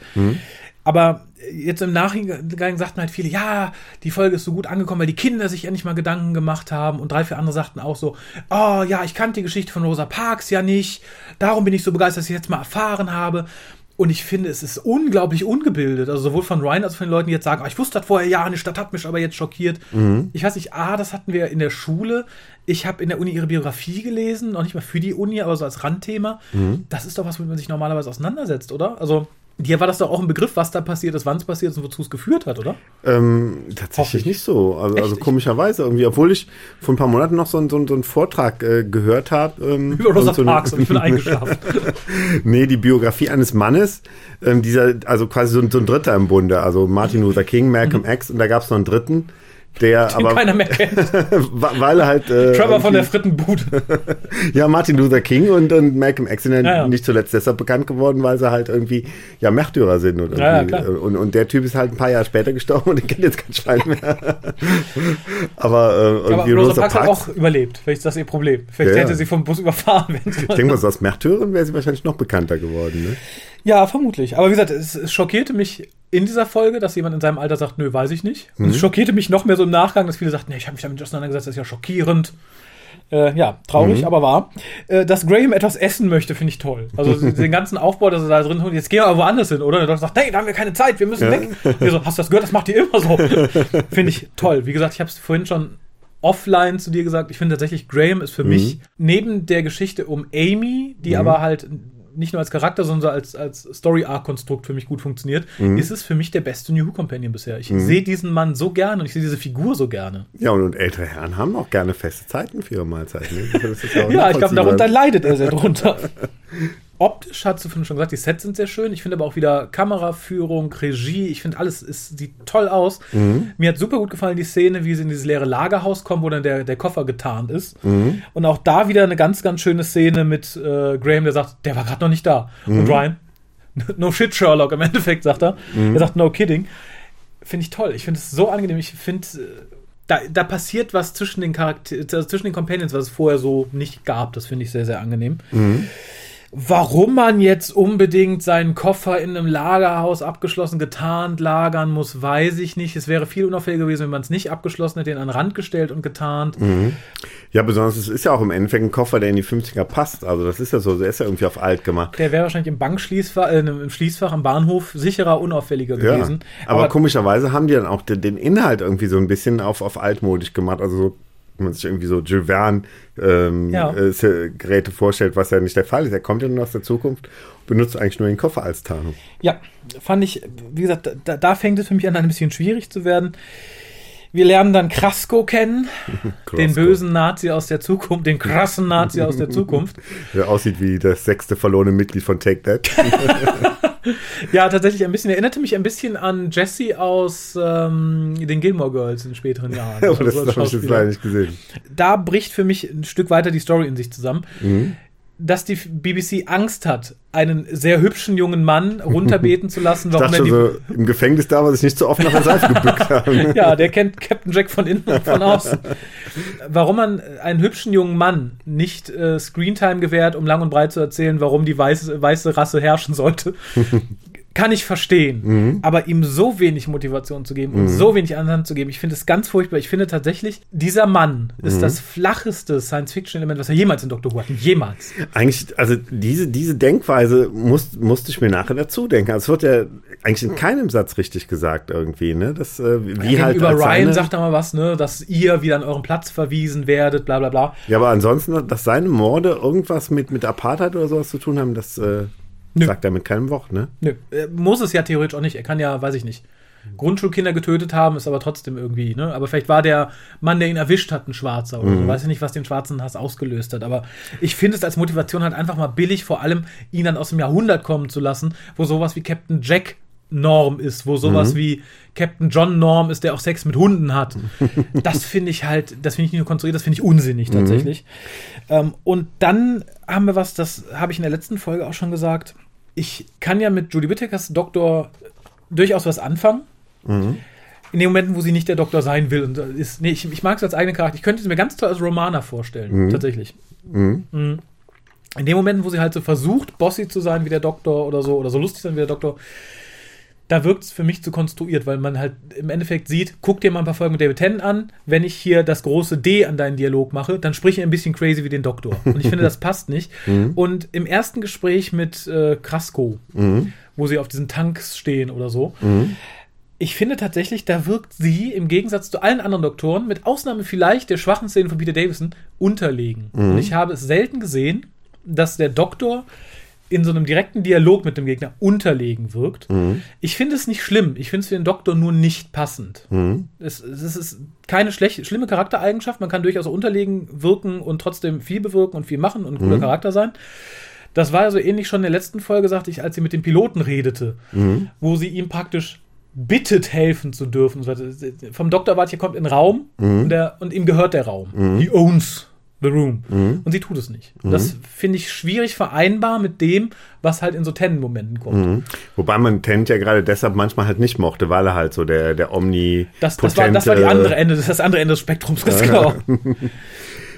Aber jetzt im Nachhinein sagten halt viele, ja, die Folge ist so gut angekommen, weil die Kinder sich endlich mal Gedanken gemacht haben. Und drei, vier andere sagten auch so, oh ja, ich kannte die Geschichte von Rosa Parks ja nicht. Darum bin ich so begeistert, dass ich jetzt mal erfahren habe. Und ich finde, es ist unglaublich ungebildet. Also sowohl von Ryan als auch von den Leuten, die jetzt sagen, oh, ich wusste das vorher ja nicht, das hat mich aber jetzt schockiert. Ich weiß nicht, ah, das hatten wir in der Schule. Ich habe in der Uni ihre Biografie gelesen, noch nicht mal für die Uni, aber so als Randthema. Das ist doch was, womit man sich normalerweise auseinandersetzt, oder? Also dir war das doch auch ein Begriff, was da passiert ist, wann es passiert ist und wozu es geführt hat, oder? Ähm, tatsächlich ich. nicht so. Also, also komischerweise irgendwie, obwohl ich vor ein paar Monaten noch so, einen- so, einen- Vortrag äh, gehört habe. Ähm, Über Rosa so Parks und ich bin eingeschlafen. nee, die Biografie eines Mannes, ähm, dieser, also quasi so, so ein Dritter im Bunde, also Martin Luther King, Malcolm X und da gab es noch einen Dritten, der Den aber, keiner mehr kennt. weil er halt äh, Trevor von der Frittenbude. ja Martin Luther King und, und Malcolm X sind ja, Ja, ja. nicht zuletzt deshalb bekannt geworden, weil sie halt irgendwie ja Märtyrer sind oder Ja, ja, klar. und, und der Typ ist halt ein paar Jahre später gestorben und den kennt jetzt kein Schwein mehr. aber äh, Aber irgendwie Rosa Rosa Parks hat auch überlebt. Vielleicht ist das ihr Problem. Vielleicht hätte sie vom Bus überfahren werden ich denke mal, so als Märtyrerin wäre sie wahrscheinlich noch bekannter geworden. Ne? Ja, vermutlich. Aber wie gesagt, es, es schockierte mich in dieser Folge, dass jemand in seinem Alter sagt, nö, weiß ich nicht. Und es schockierte mich noch mehr so im Nachgang, dass viele sagten, nee, ich habe mich damit auseinandergesetzt, das ist ja schockierend. Äh, ja, traurig, aber wahr. Äh, dass Graham etwas essen möchte, finde ich toll. Also den ganzen Aufbau, dass er da drin holt, jetzt gehen wir aber woanders hin, oder? Und er sagt, hey, da haben wir keine Zeit, wir müssen weg. Und wir so, hast du das gehört? Das macht ihr immer so. finde ich toll. Wie gesagt, ich habe es vorhin schon offline zu dir gesagt, ich finde tatsächlich, Graham ist für mich neben der Geschichte um Amy, die aber halt nicht nur als Charakter, sondern als, als Story-Arc-Konstrukt für mich gut funktioniert, ist es für mich der beste New Who Companion bisher. Ich sehe diesen Mann so gerne und ich sehe diese Figur so gerne. Ja, und, und ältere Herren haben auch gerne feste Zeiten für ihre Mahlzeiten. Auch Ja, ich glaube, darunter leidet er sehr drunter. optisch, hat du schon gesagt, die Sets sind sehr schön. Ich finde aber auch wieder Kameraführung, Regie, ich finde alles ist, sieht toll aus. Mhm. Mir hat super gut gefallen die Szene, wie sie in dieses leere Lagerhaus kommen, wo dann der, der Koffer getarnt ist. Mhm. Und auch da wieder eine ganz, ganz schöne Szene mit äh, Graham, der sagt, der war gerade noch nicht da. Mhm. Und Ryan, no shit, Sherlock, im Endeffekt sagt er. Mhm. Er sagt, no kidding. Finde ich toll. Ich finde es so angenehm. Ich finde, äh, da, da passiert was zwischen den Charakter also zwischen den Companions, was es vorher so nicht gab. Das finde ich sehr, sehr angenehm. Mhm. Warum man jetzt unbedingt seinen Koffer in einem Lagerhaus abgeschlossen getarnt lagern muss, weiß ich nicht. Es wäre viel unauffälliger gewesen, wenn man es nicht abgeschlossen hätte, ihn an den Rand gestellt und getarnt. Ja, besonders es ist ja auch im Endeffekt ein Koffer, der in die 50er passt. Also das ist ja so, der ist ja irgendwie auf alt gemacht. Der wäre wahrscheinlich im Bankschließfach, äh, im Schließfach am Bahnhof sicherer, unauffälliger Ja. gewesen. Aber, komischerweise haben die dann auch den, den Inhalt irgendwie so ein bisschen auf, auf altmodisch gemacht. Also so, wenn man sich irgendwie so Jules Verne ähm, Ja. äh, Geräte vorstellt, was ja nicht der Fall ist. Er kommt ja nur aus der Zukunft und benutzt eigentlich nur den Koffer als Tarnung. Ja, fand ich, wie gesagt, da, da fängt es für mich an, ein bisschen schwierig zu werden. Wir lernen dann Krasko kennen, den Krasko. bösen Nazi aus der Zukunft, den krassen Nazi aus der Zukunft. Der aussieht wie das sechste verlorene Mitglied von Take That. Ja, tatsächlich ein bisschen, erinnerte mich ein bisschen an Jesse aus ähm, den Gilmore Girls in späteren Jahren. Aber das Also als habe ich jetzt leider nicht gesehen. da bricht für mich ein Stück weiter die Story in sich zusammen. Mhm. Dass die BBC Angst hat, einen sehr hübschen jungen Mann runterbeten zu lassen, Ich warum dachte er schon so, im Gefängnis da, weil sich nicht so oft nach der Seite gebückt haben. Ja, der kennt Captain Jack von innen und von außen. Warum man einen hübschen jungen Mann nicht äh, Screentime gewährt, um lang und breit zu erzählen, warum die weiße, weiße Rasse herrschen sollte, kann ich verstehen. Mhm. Aber ihm so wenig Motivation zu geben und so wenig Anhand zu geben, ich finde es ganz furchtbar. Ich finde tatsächlich, dieser Mann ist Mhm. das flacheste Science-Fiction-Element, was er jemals in Doctor Who hatten. Jemals. Eigentlich, also diese, diese Denkweise muss, musste ich mir nachher dazu denken. Also es wird ja eigentlich in keinem Satz richtig gesagt irgendwie, ne? Das, äh, wie Ja, halt als Ryan sagt er mal was, ne, dass ihr wieder an euren Platz verwiesen werdet, bla bla bla. Ja, aber ansonsten, dass seine Morde irgendwas mit, mit Apartheid oder sowas zu tun haben, das äh, Nö. sagt er mit keinem Wort, ne? Nö, er muss es ja theoretisch auch nicht. Er kann ja, weiß ich nicht, Grundschulkinder getötet haben, ist aber trotzdem irgendwie, ne? Aber vielleicht war der Mann, der ihn erwischt hat, ein Schwarzer oder so. Weiß ich nicht, was den schwarzen Hass ausgelöst hat. Aber ich finde es als Motivation halt einfach mal billig, vor allem ihn dann aus dem Jahrhundert kommen zu lassen, wo sowas wie Captain Jack Norm ist, wo sowas wie Captain John Norm ist, der auch Sex mit Hunden hat. Das finde ich halt, das finde ich nicht nur konstruiert, das finde ich unsinnig tatsächlich. Ähm, und dann haben wir was, das habe ich in der letzten Folge auch schon gesagt. Ich kann ja mit Judy Whittakers Doktor durchaus was anfangen. In den Momenten, wo sie nicht der Doktor sein will. Und ist, nee, ich, ich mag es als eigenen Charakter. Ich könnte es mir ganz toll als Romana vorstellen, tatsächlich. Mhm. Mhm. In den Momenten, wo sie halt so versucht, bossy zu sein wie der Doktor oder so, oder so lustig sein wie der Doktor, da wirkt es für mich zu konstruiert, weil man halt im Endeffekt sieht, guck dir mal ein paar Folgen mit David Tennant an, wenn ich hier das große D an deinen Dialog mache, dann sprich ich ein bisschen crazy wie den Doktor. Und ich finde, das passt nicht. Und im ersten Gespräch mit äh, Krasko, wo sie auf diesen Tanks stehen oder so, ich finde tatsächlich, da wirkt sie im Gegensatz zu allen anderen Doktoren, mit Ausnahme vielleicht der schwachen Szene von Peter Davison, unterlegen. Und ich habe es selten gesehen, dass der Doktor in so einem direkten Dialog mit dem Gegner unterlegen wirkt. Ich finde es nicht schlimm. Ich finde es für den Doktor nur nicht passend. Es, es ist keine schlecht, schlimme Charaktereigenschaft. Man kann durchaus unterlegen wirken und trotzdem viel bewirken und viel machen und ein cooler Charakter sein. Das war ja so ähnlich schon in der letzten Folge, sagte ich, als sie mit dem Piloten redete, wo sie ihm praktisch bittet, helfen zu dürfen. Vom Doktor wart, hier kommt in den Raum und, der, und ihm gehört der Raum. He owns the room. Und sie tut es nicht. Und Das finde ich schwierig vereinbar mit dem, was halt in so Tennen-Momenten kommt. Wobei man Tent ja gerade deshalb manchmal halt nicht mochte, weil er halt so der, der Omni. Das, das, war, das war die andere Ende, das, andere Ende des Spektrums, ganz genau.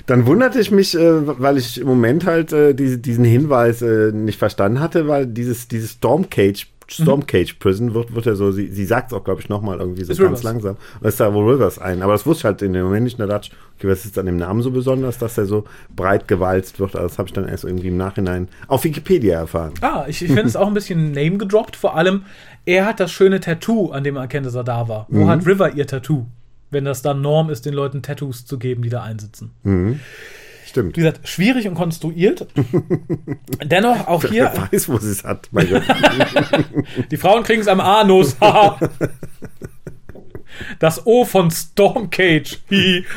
Dann wunderte ich mich, äh, weil ich im Moment halt äh, diese, diesen Hinweis äh, nicht verstanden hatte, weil dieses, dieses Stormcage, Stormcage Prison wird, wird ja so, sie, sie sagt es auch, glaube ich, nochmal irgendwie so Ist ganz Rivers. langsam. Und da ist da wohl Rivers ein. Aber das wusste ich halt in dem Moment nicht. Da dachte ich, okay, was ist an dem Namen so besonders, dass der so breit gewalzt wird? Also das habe ich dann erst irgendwie im Nachhinein auf Wikipedia erfahren. Ah, ich, ich finde es auch ein bisschen Name gedroppt. Vor allem, er hat das schöne Tattoo, an dem man erkennt, dass er da war. Wo hat River ihr Tattoo? Wenn das dann Norm ist, den Leuten Tattoos zu geben, die da einsitzen. Stimmt. Wie gesagt, schwierig und konstruiert. Dennoch auch hier, Wer weiß, wo sie es hat. Die Frauen kriegen es am Anus. das O von Stormcage,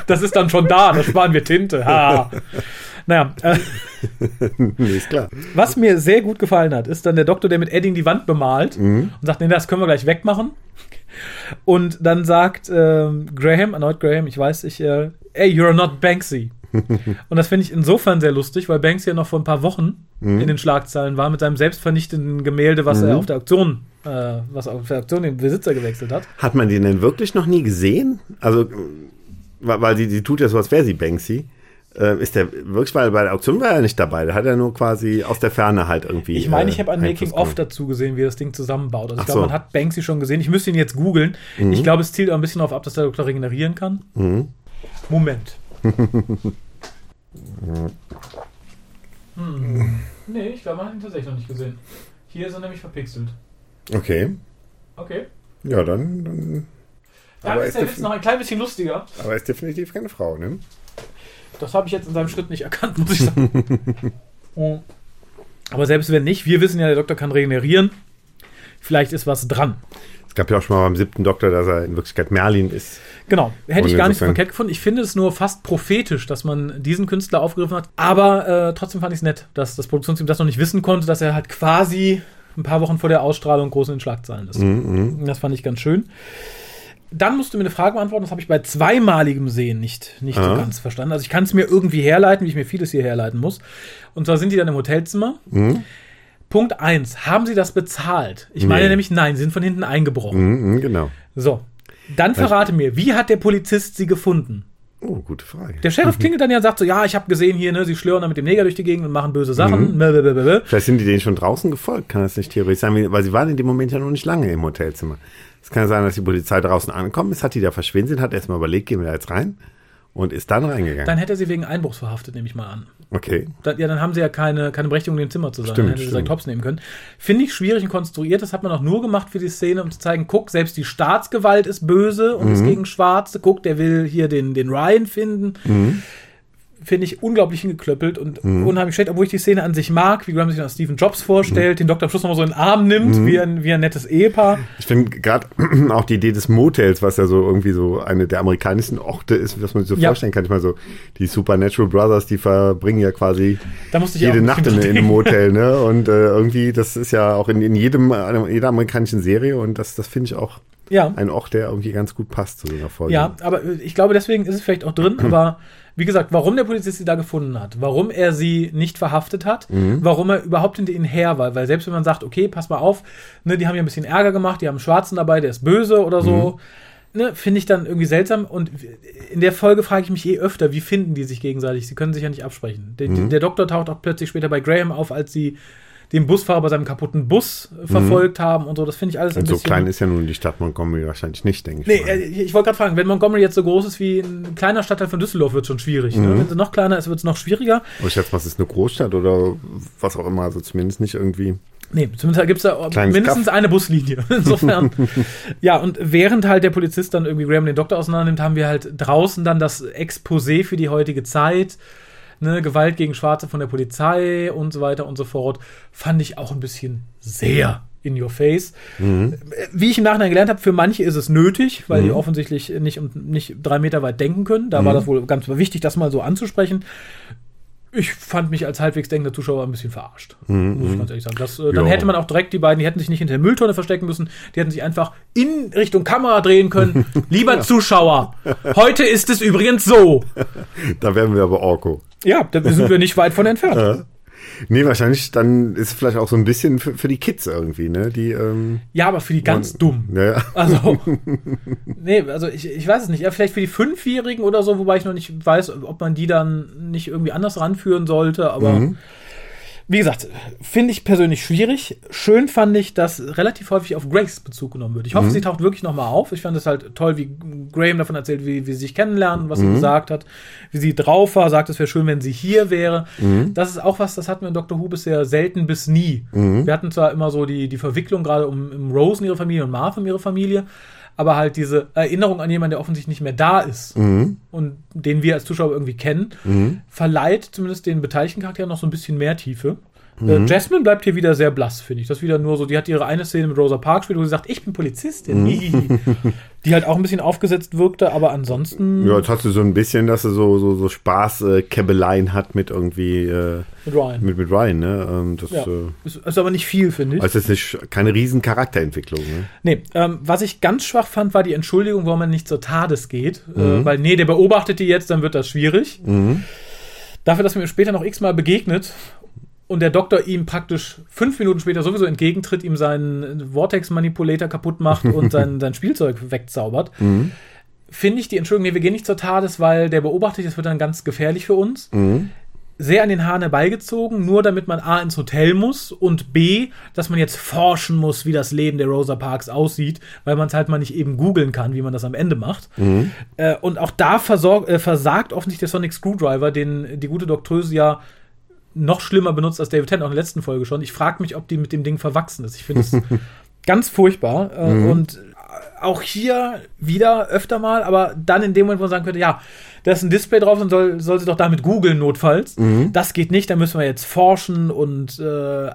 das ist dann schon da, da sparen wir Tinte. Ha. Naja, äh, nee, ist klar. was mir sehr gut gefallen hat, ist dann der Doktor, der mit Edding die Wand bemalt und sagt, nee, das können wir gleich wegmachen. Und dann sagt ähm, Graham, erneut Graham, ich weiß, ich, äh, hey, you're not Banksy. und das finde ich insofern sehr lustig, weil Banksy ja noch vor ein paar Wochen in den Schlagzeilen war mit seinem selbstvernichtenden Gemälde, was er auf der Auktion, äh, was auf der Auktion den Besitzer gewechselt hat. Hat man den denn wirklich noch nie gesehen? Also, weil, sie, sie tut ja so, als wäre sie Banksy. Äh, ist der wirklich, weil bei der Auktion war er nicht dabei. Da hat er nur quasi aus der Ferne halt irgendwie. Ich meine, äh, ich habe ein Making-of dazu gesehen, wie das Ding zusammenbaut. Also ich glaube, so. man hat Banksy schon gesehen. Ich müsste ihn jetzt googeln. Ich glaube, es zielt auch ein bisschen darauf ab, dass der Doktor regenerieren kann. Moment. hm. Nee, ich glaube, man hat ihn tatsächlich noch nicht gesehen. Hier ist er nämlich verpixelt. Okay. Okay. Ja, dann. dann Dann Aber ist der Witz noch ein klein bisschen lustiger. aber er ist definitiv keine Frau, ne? Das habe ich jetzt in seinem Schritt nicht erkannt, muss ich sagen. Oh. Aber selbst wenn nicht, wir wissen ja, der Doktor kann regenerieren. Vielleicht ist was dran. Gab ja auch schon mal beim siebten Doktor, dass er in Wirklichkeit Merlin ist. Genau, hätte Und ich gar nicht so verkehrt gefunden. Ich finde es nur fast prophetisch, dass man diesen Künstler aufgegriffen hat. Aber äh, trotzdem fand ich es nett, dass das Produktionsteam das noch nicht wissen konnte, dass er halt quasi ein paar Wochen vor der Ausstrahlung groß in den Schlagzeilen ist. Mhm, Das fand ich ganz schön. Dann musst du mir eine Frage beantworten, das habe ich bei zweimaligem Sehen nicht, nicht so ganz verstanden. Also ich kann es mir irgendwie herleiten, wie ich mir vieles hier herleiten muss. Und zwar sind die dann im Hotelzimmer. Mhm. Punkt eins: Haben sie das bezahlt? Ich Nee. meine nämlich, nein, sie sind von hinten eingebrochen. Mhm, mhm, genau. So. Dann verrate mir, wie hat der Polizist sie gefunden? Oh, gute Frage. Der Sheriff klingelt dann ja und sagt so, ja, ich habe gesehen hier, ne, sie schlören da mit dem Neger durch die Gegend und machen böse Sachen. Mhm. Blablabla. Vielleicht sind die denen schon draußen gefolgt, kann das nicht theoretisch sein, weil sie waren in dem Moment ja noch nicht lange im Hotelzimmer. Es kann sein, dass die Polizei draußen angekommen ist, hat die da verschwinden sind, hat erstmal überlegt, gehen wir da jetzt rein und ist dann reingegangen. Dann hätte er sie wegen Einbruchs verhaftet, nehme ich mal an. okay. Dann, ja, dann haben sie ja keine, keine Berechtigung, in dem Zimmer zu sein. Stimmt, dann hätte sie stimmt. direkt Hops nehmen können. Finde ich schwierig und konstruiert. Das hat man auch nur gemacht für die Szene, um zu zeigen, guck, selbst die Staatsgewalt ist böse und ist Mhm. gegen Schwarze. Guck, der will hier den, den Ryan finden. Mhm. Finde ich unglaublich hingeklöppelt und unheimlich schlecht, obwohl ich die Szene an sich mag, wie Graham sich dann Steven Jobs vorstellt, Mhm. den Doktor am Schluss nochmal so in den Arm nimmt, wie, ein, wie ein nettes Ehepaar. Ich finde gerade auch die Idee des Motels, was ja so irgendwie so eine der amerikanischsten Orte ist, was man sich so Ja. vorstellen kann. Ich meine, so die Supernatural Brothers, die verbringen ja quasi jede Nacht in, in einem. Motel, ne? Und äh, irgendwie, das ist ja auch in, in jedem, in jeder amerikanischen Serie und das, das finde ich auch Ja. ein Ort, der irgendwie ganz gut passt zu so einer Folge. Ja, aber äh, ich glaube, deswegen ist es vielleicht auch drin. Aber wie gesagt, warum der Polizist sie da gefunden hat, warum er sie nicht verhaftet hat, warum er überhaupt hinter ihnen her war. Weil selbst wenn man sagt, okay, pass mal auf, ne, die haben ja ein bisschen Ärger gemacht, die haben einen Schwarzen dabei, der ist böse oder so. Ne, finde ich dann irgendwie seltsam. Und in der Folge frage ich mich eh öfter, wie finden die sich gegenseitig? Sie können sich ja nicht absprechen. Der, der Doktor taucht auch plötzlich später bei Graham auf, als sie den Busfahrer bei seinem kaputten Bus äh, verfolgt haben und so. Das finde ich alles ein Und so bisschen. klein ist ja nun die Stadt Montgomery wahrscheinlich nicht, denke ich. Nee, mal. äh, ich wollte gerade fragen, wenn Montgomery jetzt so groß ist wie ein kleiner Stadtteil von Düsseldorf, wird schon schwierig. Mhm. Ne? Wenn sie noch kleiner ist, wird es noch schwieriger. Aber ich schätze mal, es ist eine Großstadt oder was auch immer, also zumindest nicht irgendwie. Nee, zumindest gibt es da Kleines mindestens Kaff. eine Buslinie. Insofern. ja, und während halt der Polizist dann irgendwie Graham den Doktor auseinandernimmt, haben wir halt draußen dann das Exposé für die heutige Zeit. Ne, Gewalt gegen Schwarze von der Polizei und so weiter und so fort. Fand ich auch ein bisschen sehr in your face. Wie ich im Nachhinein gelernt habe, für manche ist es nötig, weil die offensichtlich nicht, nicht drei Meter weit denken können. Da war das wohl ganz wichtig, das mal so anzusprechen. Ich fand mich als halbwegs denkender Zuschauer ein bisschen verarscht. Muss ich ganz ehrlich sagen. Das, äh, dann Ja. hätte man auch direkt die beiden, die hätten sich nicht hinter der Mülltonne verstecken müssen, die hätten sich einfach in Richtung Kamera drehen können. Lieber Zuschauer, heute ist es übrigens so. Da wären wir aber Orko. Ja, da sind wir nicht weit von entfernt. Nee, wahrscheinlich dann ist es vielleicht auch so ein bisschen für, für die Kids irgendwie, ne? Die, ähm, Ja, aber für die ganz und- dumm. Ja, Also, nee, also ich, ich weiß es nicht. Ja, vielleicht für die Fünfjährigen oder so, wobei ich noch nicht weiß, ob man die dann nicht irgendwie anders ranführen sollte. Aber wie gesagt, finde ich persönlich schwierig. Schön fand ich, dass relativ häufig auf Grace Bezug genommen wird. Ich hoffe, sie taucht wirklich nochmal auf. Ich fand es halt toll, wie Graham davon erzählt, wie, wie sie sich kennenlernen, was sie gesagt hat, wie sie drauf war, sagt, es wäre schön, wenn sie hier wäre. Das ist auch was, das hatten wir in Dr. Who bisher selten bis nie. Wir hatten zwar immer so die, die Verwicklung gerade um, um Rose und ihre Familie und Martha und ihre Familie, aber halt diese Erinnerung an jemanden, der offensichtlich nicht mehr da ist und den wir als Zuschauer irgendwie kennen, verleiht zumindest den beteiligten Charakteren noch so ein bisschen mehr Tiefe. Äh, Jasmine bleibt hier wieder sehr blass, finde ich. Das wieder nur so, die hat ihre eine Szene mit Rosa Parks, wo sie sagt, ich bin Polizistin. die halt auch ein bisschen aufgesetzt wirkte, aber ansonsten Ja, jetzt hast du so ein bisschen, dass er so, so, so Spaß-Käbeleien hat mit irgendwie, äh, mit Ryan. mit, mit Ryan, ne? Ähm, das ja. äh, ist, ist aber nicht viel, finde ich. also ist nicht, keine riesen Charakterentwicklung, ne? Nee, ähm, was ich ganz schwach fand, war die Entschuldigung, warum man nicht zur Tades geht. Mhm. Äh, weil, nee, der beobachtet die jetzt, dann wird das schwierig. Dafür, dass mir später noch x-mal begegnet und der Doktor ihm praktisch fünf Minuten später sowieso entgegentritt, ihm seinen Vortex-Manipulator kaputt macht und sein, sein Spielzeug wegzaubert, finde ich die Entschuldigung, nee, wir gehen nicht zur Tades, weil der beobachtet, das wird dann ganz gefährlich für uns. Sehr an den Haaren herbeigezogen, nur damit man A ins Hotel muss und B, dass man jetzt forschen muss, wie das Leben der Rosa Parks aussieht, weil man es halt mal nicht eben googeln kann, wie man das am Ende macht. Äh, und auch da versorg, äh, versagt offensichtlich der Sonic Screwdriver, den die gute Doktröse ja noch schlimmer benutzt als David Tennant auch in der letzten Folge schon. Ich frage mich, ob die mit dem Ding verwachsen ist. Ich finde es ganz furchtbar. Äh, Und auch hier wieder öfter mal, aber dann in dem Moment, wo man sagen könnte, ja, da ist ein Display drauf und soll, soll sie doch damit googeln notfalls. Das geht nicht, da müssen wir jetzt forschen und äh,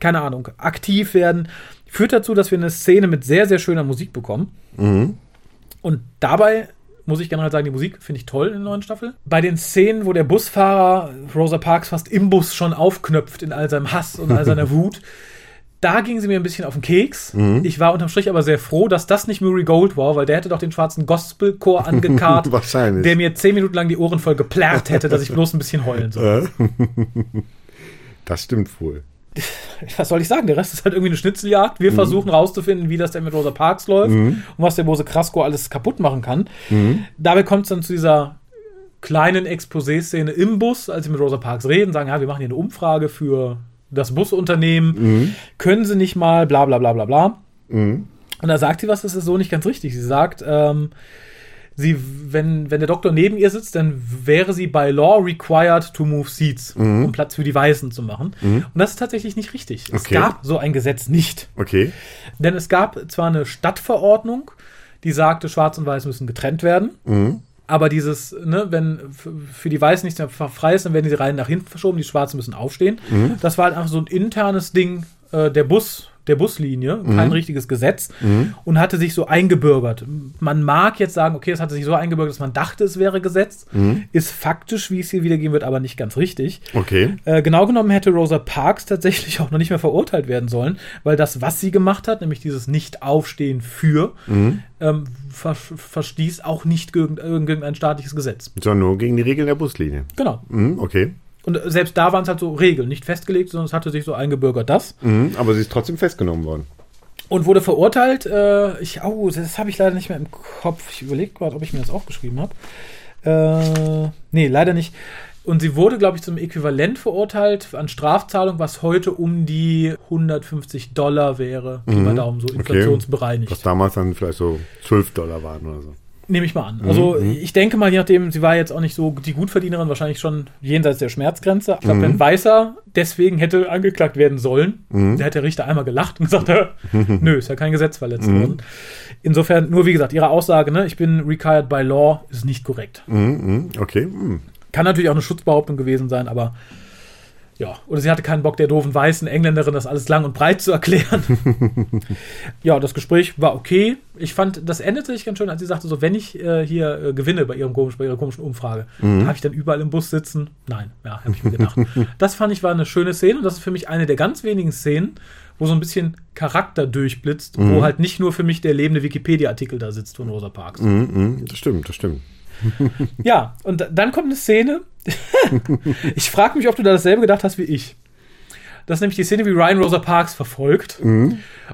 keine Ahnung, aktiv werden. Führt dazu, dass wir eine Szene mit sehr, sehr schöner Musik bekommen. Und dabei muss ich generell sagen, die Musik finde ich toll in der neuen Staffel. Bei den Szenen, wo der Busfahrer Rosa Parks fast im Bus schon aufknöpft in all seinem Hass und all seiner Wut, da ging sie mir ein bisschen auf den Keks. Ich war unterm Strich aber sehr froh, dass das nicht Murray Gold war, weil der hätte doch den schwarzen Gospelchor angekarrt, Wahrscheinlich. der mir zehn Minuten lang die Ohren voll geplärrt hätte, dass ich bloß ein bisschen heulen soll. Das stimmt wohl. was soll ich sagen? Der Rest ist halt irgendwie eine Schnitzeljagd. Wir versuchen rauszufinden, wie das denn mit Rosa Parks läuft und was der bose Krasko alles kaputt machen kann. Dabei kommt es dann zu dieser kleinen Exposé-Szene im Bus, als sie mit Rosa Parks reden, sagen, ja, wir machen hier eine Umfrage für das Busunternehmen. Können sie nicht mal, bla bla bla bla bla. Und da sagt sie was, das ist so nicht ganz richtig. Sie sagt, ähm, sie, wenn, wenn der Doktor neben ihr sitzt, dann wäre sie by law required to move seats, um Platz für die Weißen zu machen. Und das ist tatsächlich nicht richtig. Es Okay. gab so ein Gesetz nicht. Okay. Denn es gab zwar eine Stadtverordnung, die sagte, Schwarz und Weiß müssen getrennt werden. Aber dieses, ne, wenn für die Weißen nichts mehr frei ist, dann werden die Reihen nach hinten verschoben, die Schwarzen müssen aufstehen. Das war halt einfach so ein internes Ding äh, der Bus, der Buslinie, kein richtiges Gesetz und hatte sich so eingebürgert. Man mag jetzt sagen, okay, es hatte sich so eingebürgert, dass man dachte, es wäre Gesetz. Ist faktisch, wie es hier wiedergehen wird, aber nicht ganz richtig. Okay. Äh, genau genommen hätte Rosa Parks tatsächlich auch noch nicht mehr verurteilt werden sollen, weil das, was sie gemacht hat, nämlich dieses Nicht-Aufstehen für, ähm, ver verstieß auch nicht gegen irgendein staatliches Gesetz. Sondern nur gegen die Regeln der Buslinie. Genau. Mhm, okay. Und selbst da waren es halt so Regeln, nicht festgelegt, sondern es hatte sich so eingebürgert, das. Mhm, aber sie ist trotzdem festgenommen worden. Und wurde verurteilt. Äh, ich, oh, das habe ich leider nicht mehr im Kopf. Ich überlege gerade, ob ich mir das aufgeschrieben habe. Äh, nee, leider nicht. Und sie wurde, glaube ich, zum Äquivalent verurteilt an Strafzahlung, was heute um die 150 Dollar wäre. Pi mal Daumen, so inflationsbereinigt. Was damals dann vielleicht so 12 Dollar waren oder so. Nehme ich mal an. Also ich denke mal, je nachdem, sie war jetzt auch nicht so die Gutverdienerin, wahrscheinlich schon jenseits der Schmerzgrenze. Ich glaube, wenn Weißer deswegen hätte angeklagt werden sollen, der hätte der Richter einmal gelacht und gesagt, äh, nö, ist ja kein Gesetz verletzt worden. Insofern, nur wie gesagt, ihre Aussage, ne, ich bin required by law, ist nicht korrekt. Mhm, mhm, okay. Mhm. Kann natürlich auch eine Schutzbehauptung gewesen sein, aber ja, oder sie hatte keinen Bock, der doofen weißen Engländerin das alles lang und breit zu erklären. ja, das Gespräch war okay. Ich fand, das endete sich ganz schön, als sie sagte, so, wenn ich äh, hier äh, gewinne bei, ihrem komisch, bei ihrer komischen Umfrage, darf ich dann überall im Bus sitzen? Nein, ja, habe ich mir gedacht. das fand ich war eine schöne Szene und das ist für mich eine der ganz wenigen Szenen, wo so ein bisschen Charakter durchblitzt, wo halt nicht nur für mich der lebende Wikipedia-Artikel da sitzt von Rosa Parks. Mhm, mhm, das stimmt, das stimmt. Ja, und da- dann kommt eine Szene. ich frage mich, ob du da dasselbe gedacht hast wie ich. Das ist nämlich die Szene, wie Ryan Rosa Parks verfolgt.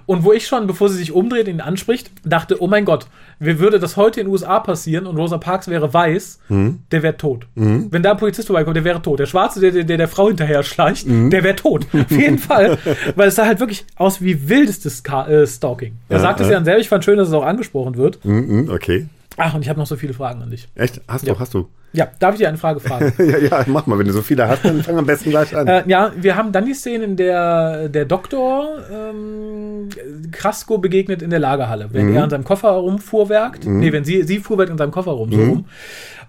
Und wo ich schon, bevor sie sich umdreht und ihn anspricht, dachte, oh mein Gott, wie würde das heute in den USA passieren und Rosa Parks wäre weiß, der wäre tot. Wenn da ein Polizist vorbeikommt, der wäre tot. Der Schwarze, der der, der Frau hinterher schleicht, der wäre tot. Auf jeden Fall. Weil es sah halt wirklich aus wie wildestes äh, Stalking. Er Ja, sagt es ja. ja selber, ich fand schön, dass es auch angesprochen wird. Mhm, mhm, okay. Ach, und ich habe noch so viele Fragen an dich. Echt? Hast du, Ja. hast du. Ja, darf ich dir eine Frage fragen? ja, ja, mach mal. Wenn du so viele hast, dann fang am besten gleich an. Äh, ja, wir haben dann die Szene, in der der Doktor ähm, Krasko begegnet in der Lagerhalle, wenn er an seinem Koffer rumfuhrwerkt. Nee, wenn sie, sie fuhrwerkt in seinem Koffer rum, so rum.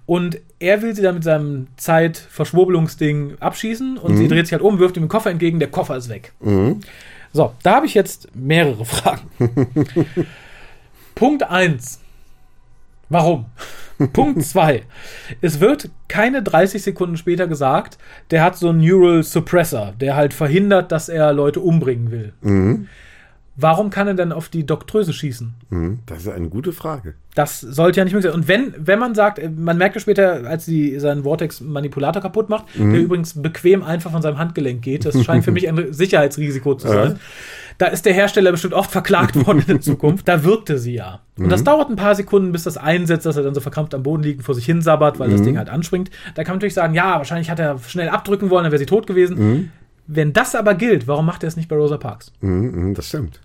Und er will sie dann mit seinem Zeitverschwurbelungsding abschießen und sie dreht sich halt um, wirft ihm den Koffer entgegen, der Koffer ist weg. So, da habe ich jetzt mehrere Fragen. Punkt 1. Warum? Punkt 2. Es wird keine 30 Sekunden später gesagt, der hat so einen Neural Suppressor, der halt verhindert, dass er Leute umbringen will. Warum kann er denn auf die Doktröse schießen? Hm, Das ist eine gute Frage. Das sollte ja nicht möglich sein. Und wenn, wenn man sagt, äh, man merkt ja später, als sie seinen Vortex-Manipulator kaputt macht, der übrigens bequem einfach von seinem Handgelenk geht, das scheint für mich ein Sicherheitsrisiko zu sein. Da ist der Hersteller bestimmt oft verklagt worden in der Zukunft. Da wirkte sie ja. Und das dauert ein paar Sekunden, bis das einsetzt, dass er dann so verkrampft am Boden liegt und vor sich hin sabbert, weil das Ding halt anspringt. Da kann man natürlich sagen, ja, wahrscheinlich hat er schnell abdrücken wollen, dann wäre sie tot gewesen. Wenn das aber gilt, warum macht er es nicht bei Rosa Parks? Hm, hm, Das stimmt.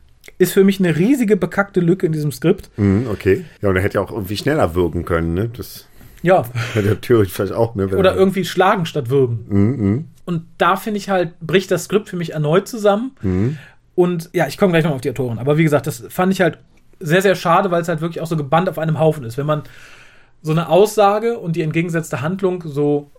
Ist für mich eine riesige bekackte Lücke in diesem Skript. Hm, Okay. Ja, und er hätte ja auch irgendwie schneller wirken können, ne? Das Ja, theoretisch vielleicht auch, ne? oder er- irgendwie schlagen statt würgen. Und da finde ich halt, bricht das Skript für mich erneut zusammen. Und ja, ich komme gleich noch auf die Autoren. Aber wie gesagt, das fand ich halt sehr, sehr schade, weil es halt wirklich auch so gebannt auf einem Haufen ist. Wenn man so eine Aussage und die entgegengesetzte Handlung so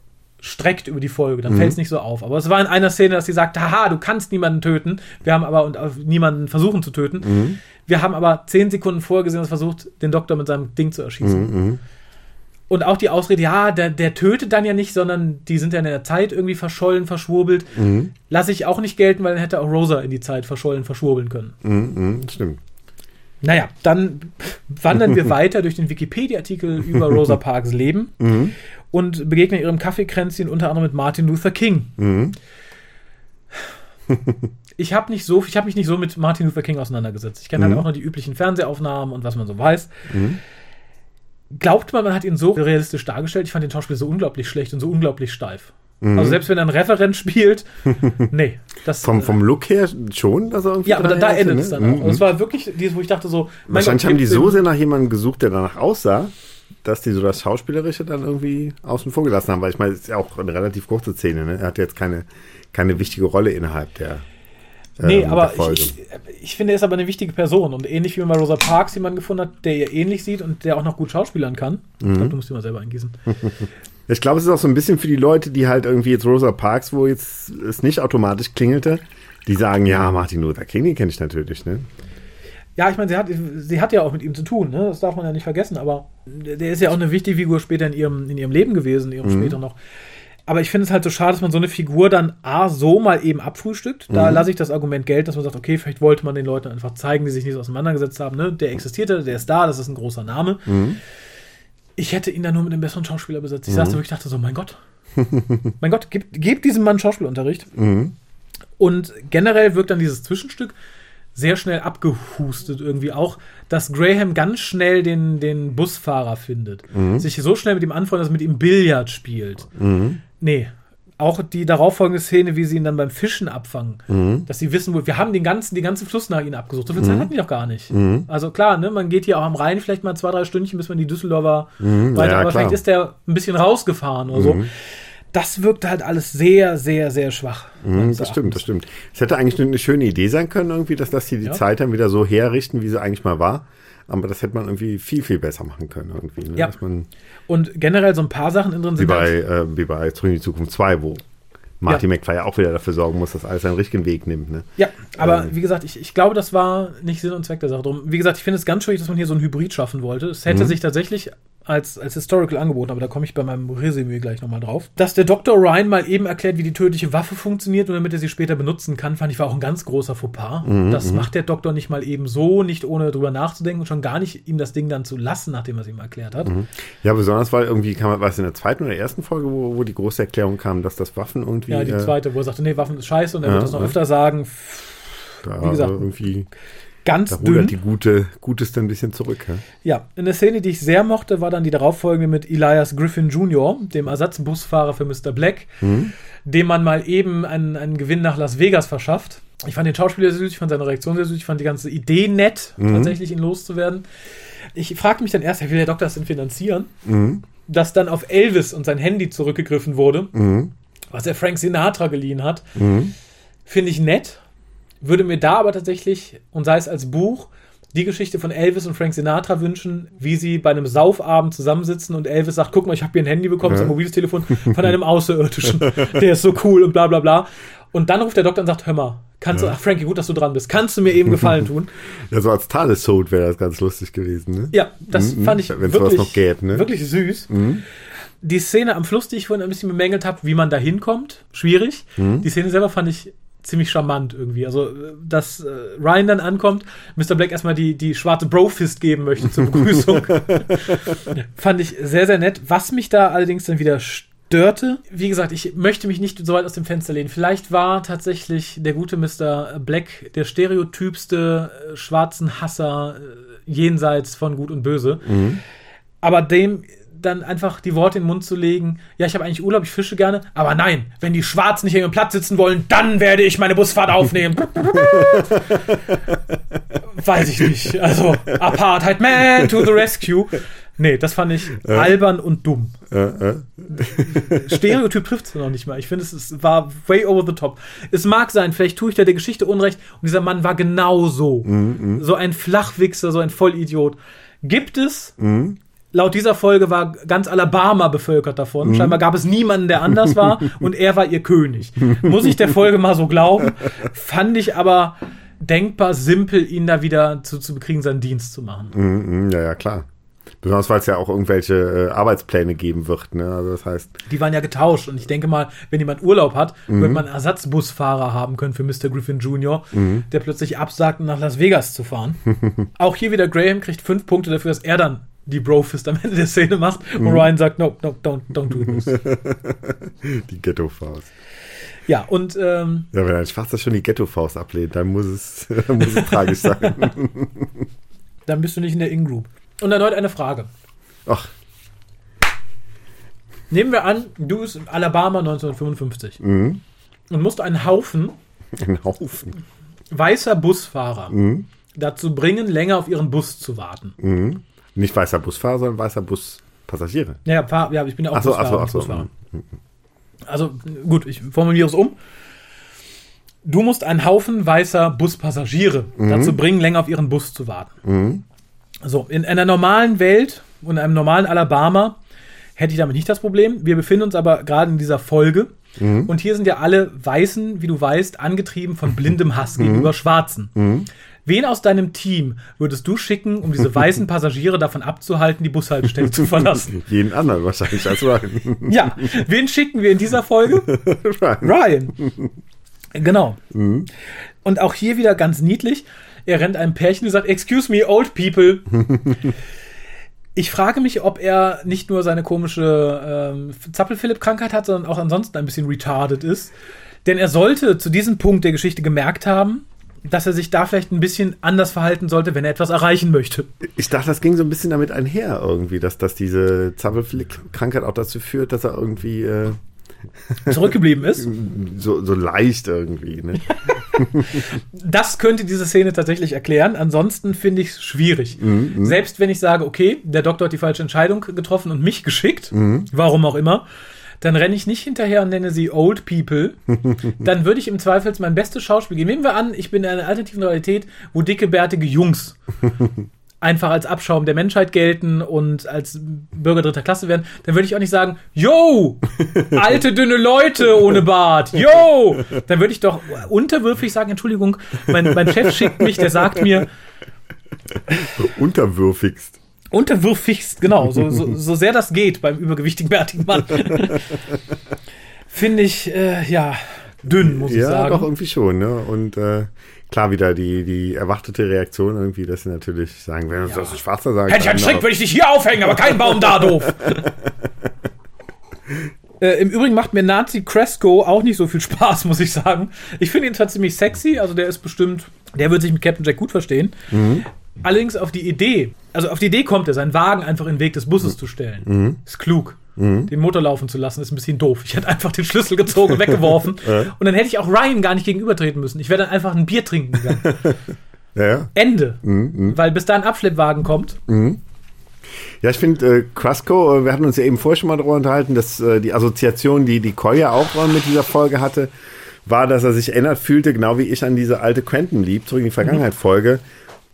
streckt über die Folge, dann fällt es nicht so auf. Aber es war in einer Szene, dass sie sagt, haha, du kannst niemanden töten. Wir haben aber und auf niemanden versuchen zu töten. Wir haben aber zehn Sekunden vorher gesehen, dass er versucht, den Doktor mit seinem Ding zu erschießen. Und auch die Ausrede, ja, der, der tötet dann ja nicht, sondern die sind ja in der Zeit irgendwie verschollen, verschwurbelt. Lasse ich auch nicht gelten, weil dann hätte auch Rosa in die Zeit verschollen, verschwurbeln können. Hm, hm, Stimmt. Naja, dann wandern wir weiter durch den Wikipedia-Artikel über Rosa Parks Leben und begegnen ihrem Kaffeekränzchen unter anderem mit Martin Luther King. Ich habe nicht so, ich habe mich nicht so mit Martin Luther King auseinandergesetzt. Ich kenne halt auch nur die üblichen Fernsehaufnahmen und was man so weiß. Glaubt man, man hat ihn so realistisch dargestellt? Ich fand den Schauspieler so unglaublich schlecht und so unglaublich steif. Also selbst wenn er ein Referent spielt, nee. Das, Vom, vom Look her schon, dass er irgendwie. ja, aber da, da endet es ne? dann auch. Mhm. Und es war wirklich dieses, wo ich dachte so, Wahrscheinlich Gott, haben die so sehr nach jemandem gesucht, der danach aussah, dass die so das Schauspielerische dann irgendwie außen vor gelassen haben. Weil ich meine, es ist ja auch eine relativ kurze Szene. Ne? Er hat jetzt keine, keine wichtige Rolle innerhalb der. Nee, ähm, aber der Folge. ich, ich, ich finde, er ist aber eine wichtige Person. Und ähnlich wie man bei Rosa Parks jemanden gefunden hat, der ihr ähnlich sieht und der auch noch gut schauspielern kann. Ich glaube, du musst ihn mal selber eingießen. Ich glaube, es ist auch so ein bisschen für die Leute, die halt irgendwie jetzt Rosa Parks, wo jetzt es nicht automatisch klingelte, die sagen, ja, Martin Luther King, den kenne ich natürlich, ne? Ja, ich meine, sie hat, sie hat ja auch mit ihm zu tun, ne? das darf man ja nicht vergessen, aber der ist ja auch eine wichtige Figur später in ihrem, in ihrem Leben gewesen, in ihrem später noch. Aber ich finde es halt so schade, dass man so eine Figur dann A, so mal eben abfrühstückt. Da lasse ich das Argument gelten, dass man sagt, okay, vielleicht wollte man den Leuten einfach zeigen, die sich nicht so auseinandergesetzt haben, ne? Der existierte, der ist da, das ist ein großer Name. Ich hätte ihn dann nur mit einem besseren Schauspieler besetzt. Ich saß da wirklich dachte so, mein Gott. mein Gott, gebt, gebt diesem Mann Schauspielunterricht. Und generell wirkt dann dieses Zwischenstück sehr schnell abgehustet irgendwie auch, dass Graham ganz schnell den, den Busfahrer findet. Sich so schnell mit ihm anfreundet, dass er mit ihm Billard spielt. Nee. Auch die darauffolgende Szene, wie sie ihn dann beim Fischen abfangen, dass sie wissen, wo wir haben den ganzen, die ganze Fluss nach ihnen abgesucht. So viel Zeit hatten die doch gar nicht. Also klar, ne, man geht hier auch am Rhein vielleicht mal zwei, drei Stündchen, bis man die Düsseldorfer weiter, ja, aber klar. vielleicht ist der ein bisschen rausgefahren oder so. Das wirkte halt alles sehr, sehr, sehr schwach. Mhm, das stimmt, das stimmt. Es hätte eigentlich eine schöne Idee sein können, irgendwie, dass, dass die die Ja. Zeit dann wieder so herrichten, wie sie eigentlich mal war. Aber das hätte man irgendwie viel, viel besser machen können, irgendwie. Ne? Ja. Und generell so ein paar Sachen in drin wie, sind. bei, halt- äh, wie bei Zurück in die Zukunft 2, wo Marty Ja. McFly ja auch wieder dafür sorgen muss, dass alles seinen richtigen Weg nimmt. Ne? Ja, aber Ähm. wie gesagt, ich, ich glaube, das war nicht Sinn und Zweck der Sache. Drum, wie gesagt, ich finde es ganz schwierig, dass man hier so ein Hybrid schaffen wollte. Es Mhm. hätte sich tatsächlich als, als Historical angeboten, aber da komme ich bei meinem Resümee gleich nochmal drauf. Dass der Dr. Ryan mal eben erklärt, wie die tödliche Waffe funktioniert und damit er sie später benutzen kann, fand ich war auch ein ganz großer Fauxpas. Mhm, das macht der Doktor nicht mal eben so, nicht ohne drüber nachzudenken und schon gar nicht ihm das Ding dann zu lassen, nachdem er es ihm erklärt hat. Ja, besonders, weil irgendwie kam, war es in der zweiten oder ersten Folge, wo, wo die große Erklärung kam, dass das Waffen irgendwie. Ja, die äh, zweite, wo er sagte, nee, Waffen ist scheiße und er Ja, wird das noch ja. öfter sagen. wie gesagt, irgendwie, Ganz da dünn. die gute, Gutes dann ein bisschen zurück. Ja? Ja, eine Szene, die ich sehr mochte, war dann die darauffolgende mit Elias Griffin Jr., dem Ersatzbusfahrer für Mr. Black, dem man mal eben einen, einen Gewinn nach Las Vegas verschafft. Ich fand den Schauspieler sehr süß, ich fand seine Reaktion sehr süß, ich fand die ganze Idee nett, tatsächlich ihn loszuwerden. Ich fragte mich dann erst, wie will der Doktor das denn finanzieren? Dass dann auf Elvis und sein Handy zurückgegriffen wurde, was er Frank Sinatra geliehen hat, finde ich nett. Würde mir da aber tatsächlich, und sei es als Buch, die Geschichte von Elvis und Frank Sinatra wünschen, wie sie bei einem Saufabend zusammensitzen und Elvis sagt, guck mal, ich habe hier ein Handy bekommen, ja. ein mobiles Telefon von einem Außerirdischen. Der ist so cool und bla bla bla. Und dann ruft der Doktor und sagt, hör mal, kannst ja. du, ach Frankie, gut, dass du dran bist, kannst du mir eben Gefallen tun? ja, so als Tadessod wäre das ganz lustig gewesen, ne? Ja, das mhm. fand ich Wenn wirklich, noch gäbe, ne? wirklich süß. Mhm. Die Szene am Fluss, die ich vorhin ein bisschen bemängelt habe, wie man da hinkommt, schwierig. Mhm. Die Szene selber fand ich ziemlich charmant irgendwie. Also, dass äh, Ryan dann ankommt, Mr. Black erstmal die, die schwarze Bro-Fist geben möchte zur Begrüßung. Fand ich sehr, sehr nett. Was mich da allerdings dann wieder störte, wie gesagt, ich möchte mich nicht so weit aus dem Fenster lehnen. Vielleicht war tatsächlich der gute Mr. Black der stereotypste äh, schwarzen Hasser äh, jenseits von Gut und Böse. Mhm. Aber dem dann einfach die Worte in den Mund zu legen, ja, ich habe eigentlich Urlaub, ich fische gerne, aber nein, wenn die Schwarzen nicht in ihrem Platz sitzen wollen, dann werde ich meine Busfahrt aufnehmen. Weiß ich nicht. Also, Apartheid Man to the rescue. Nee, das fand ich äh. albern und dumm. Äh, äh. Stereotyp trifft es noch nicht mal. Ich finde, es, es war way over the top. Es mag sein, vielleicht tue ich da der Geschichte Unrecht und dieser Mann war genau so. Mm, mm. So ein Flachwichser, so ein Vollidiot. Gibt es mm laut dieser Folge war ganz Alabama bevölkert davon. Mhm. Scheinbar gab es niemanden, der anders war und er war ihr König. Muss ich der Folge mal so glauben. Fand ich aber denkbar simpel, ihn da wieder zu, zu bekriegen, seinen Dienst zu machen. Mhm, ja, ja, klar. Besonders weil es ja auch irgendwelche äh, Arbeitspläne geben wird. Ne? Also das heißt. Die waren ja getauscht und ich denke mal, wenn jemand Urlaub hat, mhm. wird man einen Ersatzbusfahrer haben können für Mr. Griffin Jr., mhm. der plötzlich absagt, nach Las Vegas zu fahren. auch hier wieder Graham kriegt fünf Punkte dafür, dass er dann die Brofist am Ende der Szene macht und mhm. Ryan sagt, no, no, don't, don't do this. die Ghetto-Faust. Ja, und ähm, Ja, wenn ein Schwarzer schon die Ghetto-Faust ablehnt, dann muss es, muss es tragisch sein. dann bist du nicht in der In-Group. Und erneut eine Frage. Ach. Nehmen wir an, du bist in Alabama 1955 mhm. und musst einen Haufen, einen Haufen weißer Busfahrer mhm. dazu bringen, länger auf ihren Bus zu warten. Mhm. Nicht weißer Busfahrer, sondern weißer Buspassagiere. Ja, fahr, ja, ich bin ja auch ach so, Busfahrer. Ach so, ach so. Also gut, ich formuliere es um. Du musst einen Haufen weißer Buspassagiere mhm. dazu bringen, länger auf ihren Bus zu warten. Mhm. So, in einer normalen Welt und in einem normalen Alabama hätte ich damit nicht das Problem. Wir befinden uns aber gerade in dieser Folge. Mhm. Und hier sind ja alle Weißen, wie du weißt, angetrieben von blindem Hass gegenüber mhm. Schwarzen. Wen aus deinem Team würdest du schicken, um diese weißen Passagiere davon abzuhalten, die Bushaltestelle zu verlassen? Jeden anderen wahrscheinlich als Ryan. ja, wen schicken wir in dieser Folge? Ryan. Ryan. Genau. Mhm. Und auch hier wieder ganz niedlich. Er rennt einem Pärchen und sagt, Excuse me, old people. Ich frage mich, ob er nicht nur seine komische ähm, Zappel-Philipp-Krankheit hat, sondern auch ansonsten ein bisschen retarded ist. Denn er sollte zu diesem Punkt der Geschichte gemerkt haben, dass er sich da vielleicht ein bisschen anders verhalten sollte, wenn er etwas erreichen möchte. Ich dachte, das ging so ein bisschen damit einher irgendwie, dass, dass diese Zappelflick-Krankheit auch dazu führt, dass er irgendwie äh, zurückgeblieben ist. So, so leicht irgendwie. Ne? das könnte diese Szene tatsächlich erklären. Ansonsten finde ich es schwierig. Mhm, mhm, Selbst wenn ich sage, okay, der Doktor hat die falsche Entscheidung getroffen und mich geschickt, mhm. warum auch immer, dann renne ich nicht hinterher und nenne sie Old People. dann würde ich im Zweifels mein bestes Schauspiel geben. Nehmen wir an, ich bin in einer alternativen Realität, wo dicke, bärtige Jungs einfach als Abschaum der Menschheit gelten und als Bürger dritter Klasse werden, dann würde ich auch nicht sagen, yo, alte, dünne Leute ohne Bart, yo. Dann würde ich doch unterwürfig sagen, Entschuldigung, mein, mein Chef schickt mich, der sagt mir. Unterwürfigst. Unterwürfigst, genau, so, so, so sehr das geht beim übergewichtigen, bärtigen Mann. Finde ich, äh, ja, dünn, muss ja, ich sagen. Ja, doch irgendwie schon, ne? Und äh, klar wieder die, die erwartete Reaktion irgendwie, dass sie natürlich sagen, wenn ja. das Schwarzer sagen Hätte ich einen Strick, würde ich dich hier aufhängen, aber kein Baum da, doof. Äh, Im Übrigen macht mir Nazi Cresco auch nicht so viel Spaß, muss ich sagen. Ich finde ihn zwar ziemlich sexy, also der ist bestimmt, der wird sich mit Captain Jack gut verstehen. Mhm. Allerdings auf die Idee, also auf die Idee kommt er, seinen Wagen einfach in den Weg des Busses mhm. zu stellen. Mhm. Ist klug. Mhm. Den Motor laufen zu lassen, ist ein bisschen doof. Ich hätte einfach den Schlüssel gezogen weggeworfen. ja. Und dann hätte ich auch Ryan gar nicht gegenübertreten müssen. Ich wäre dann einfach ein Bier trinken gegangen. ja. Ende. Mhm, mhm. Weil bis da ein Abschleppwagen kommt. Mhm. Ja, ich finde, äh, Quasco, äh, wir hatten uns ja eben vorher schon mal darüber unterhalten, dass äh, die Assoziation, die die Kolja auch äh, mit dieser Folge hatte, war, dass er sich erinnert fühlte, genau wie ich an diese alte Quantum Leap, zurück in die Vergangenheit-Folge,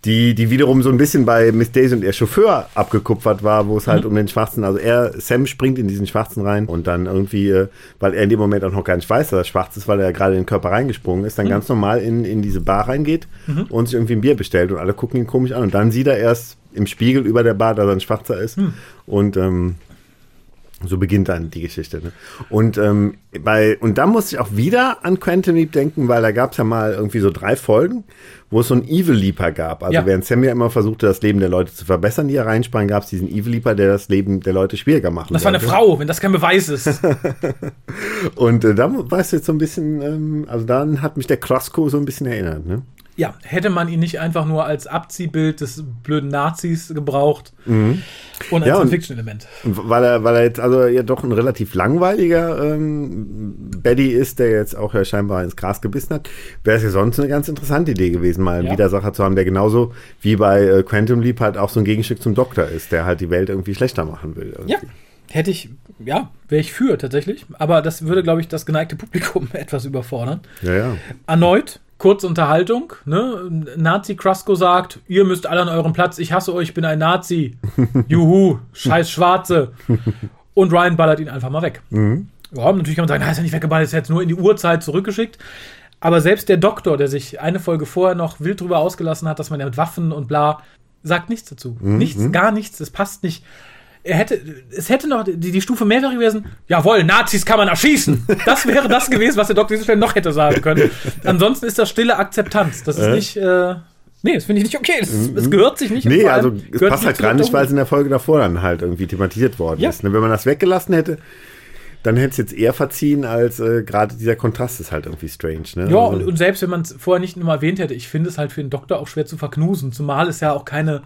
die, die wiederum so ein bisschen bei Miss Daisy und ihr Chauffeur abgekupfert war, wo es halt um den Schwarzen, also er, Sam springt in diesen Schwarzen rein und dann irgendwie, äh, weil er in dem Moment auch noch gar nicht weiß, dass er schwarz ist, weil er gerade in den Körper reingesprungen ist, dann ganz normal in, in diese Bar reingeht und sich irgendwie ein Bier bestellt und alle gucken ihn komisch an und dann sieht er erst im Spiegel über der Bar, er ein Schwarzer ist und ähm, so beginnt dann die Geschichte. Ne? Und ähm, bei und da musste ich auch wieder an Quantum Leap denken, weil da gab es ja mal irgendwie so drei Folgen, wo es so einen Evil Leaper gab. Also Ja. während Sam ja immer versuchte, das Leben der Leute zu verbessern, die er reinsprang, gab es diesen Evil Leaper, der das Leben der Leute schwieriger machen Das war eine. Frau, wenn das kein Beweis ist. Und äh, da weißt du jetzt so ein bisschen, ähm, also dann hat mich der Krasko so ein bisschen erinnert. Ne? Ja, hätte man ihn nicht einfach nur als Abziehbild des blöden Nazis gebraucht und als Ja, Fiction-Element. Weil er, weil er jetzt also ja doch ein relativ langweiliger ähm, Baddy ist, der jetzt auch ja scheinbar ins Gras gebissen hat, wäre es ja sonst eine ganz interessante Idee gewesen, mal einen Ja. Widersacher zu haben, der genauso wie bei äh, Quantum Leap halt auch so ein Gegenstück zum Doktor ist, der halt die Welt irgendwie schlechter machen will. Irgendwie. Ja, hätte ich, ja, wäre ich für tatsächlich. Aber das würde, glaube ich, das geneigte Publikum etwas überfordern. Ja, ja. Erneut, kurze Unterhaltung. Ne? Nazi Krasko sagt, ihr müsst alle an euren Platz, ich hasse euch, ich bin ein Nazi. Juhu, scheiß Schwarze. Und Ryan ballert ihn einfach mal weg. Ja, natürlich kann man sagen, na, ist ja nicht weggeballert, ist jetzt nur in die Uhrzeit zurückgeschickt. Aber selbst der Doktor, der sich eine Folge vorher noch wild drüber ausgelassen hat, dass man ja mit Waffen und bla, sagt nichts dazu. Nichts, gar nichts, es passt nicht. Er hätte, es hätte noch, die, die Stufe mehr wäre gewesen, jawohl, Nazis kann man erschießen. Das wäre das gewesen, was der Doktor diese Stelle noch hätte sagen können. Ansonsten ist das stille Akzeptanz. Das ist Äh? nicht, äh, nee, das finde ich nicht okay. Das, es gehört sich nicht. Nee, also es passt halt gar nicht, weil es in der Folge davor dann halt irgendwie thematisiert worden Ja. ist. Ne? Wenn man das weggelassen hätte, dann hätte es jetzt eher verziehen, als äh, gerade dieser Kontrast ist halt irgendwie strange. Ne? Ja, Also- und, und selbst wenn man es vorher nicht nur erwähnt hätte, ich finde es halt für den Doktor auch schwer zu verknusen, zumal es ja auch keine,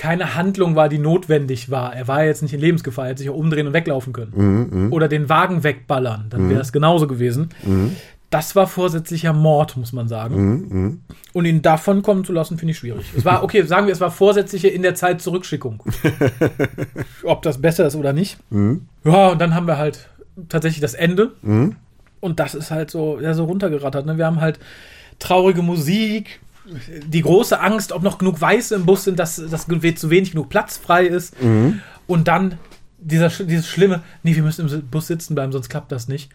keine Handlung war, die notwendig war. Er war ja jetzt nicht in Lebensgefahr, er hätte sich auch umdrehen und weglaufen können. Oder den Wagen wegballern, dann wäre es genauso gewesen. Das war vorsätzlicher Mord, muss man sagen. Und ihn davon kommen zu lassen, finde ich schwierig. Es war, okay, sagen wir, es war vorsätzliche in der Zeit Zurückschickung. Ob das besser ist oder nicht. Ja, und dann haben wir halt tatsächlich das Ende. Und das ist halt so, ja, so runtergerattert. Ne? Wir haben halt traurige Musik, die große Angst, ob noch genug Weiße im Bus sind, dass, dass zu wenig genug Platz frei ist. Und dann dieser, dieses Schlimme, nee, wir müssen im Bus sitzen bleiben, sonst klappt das nicht.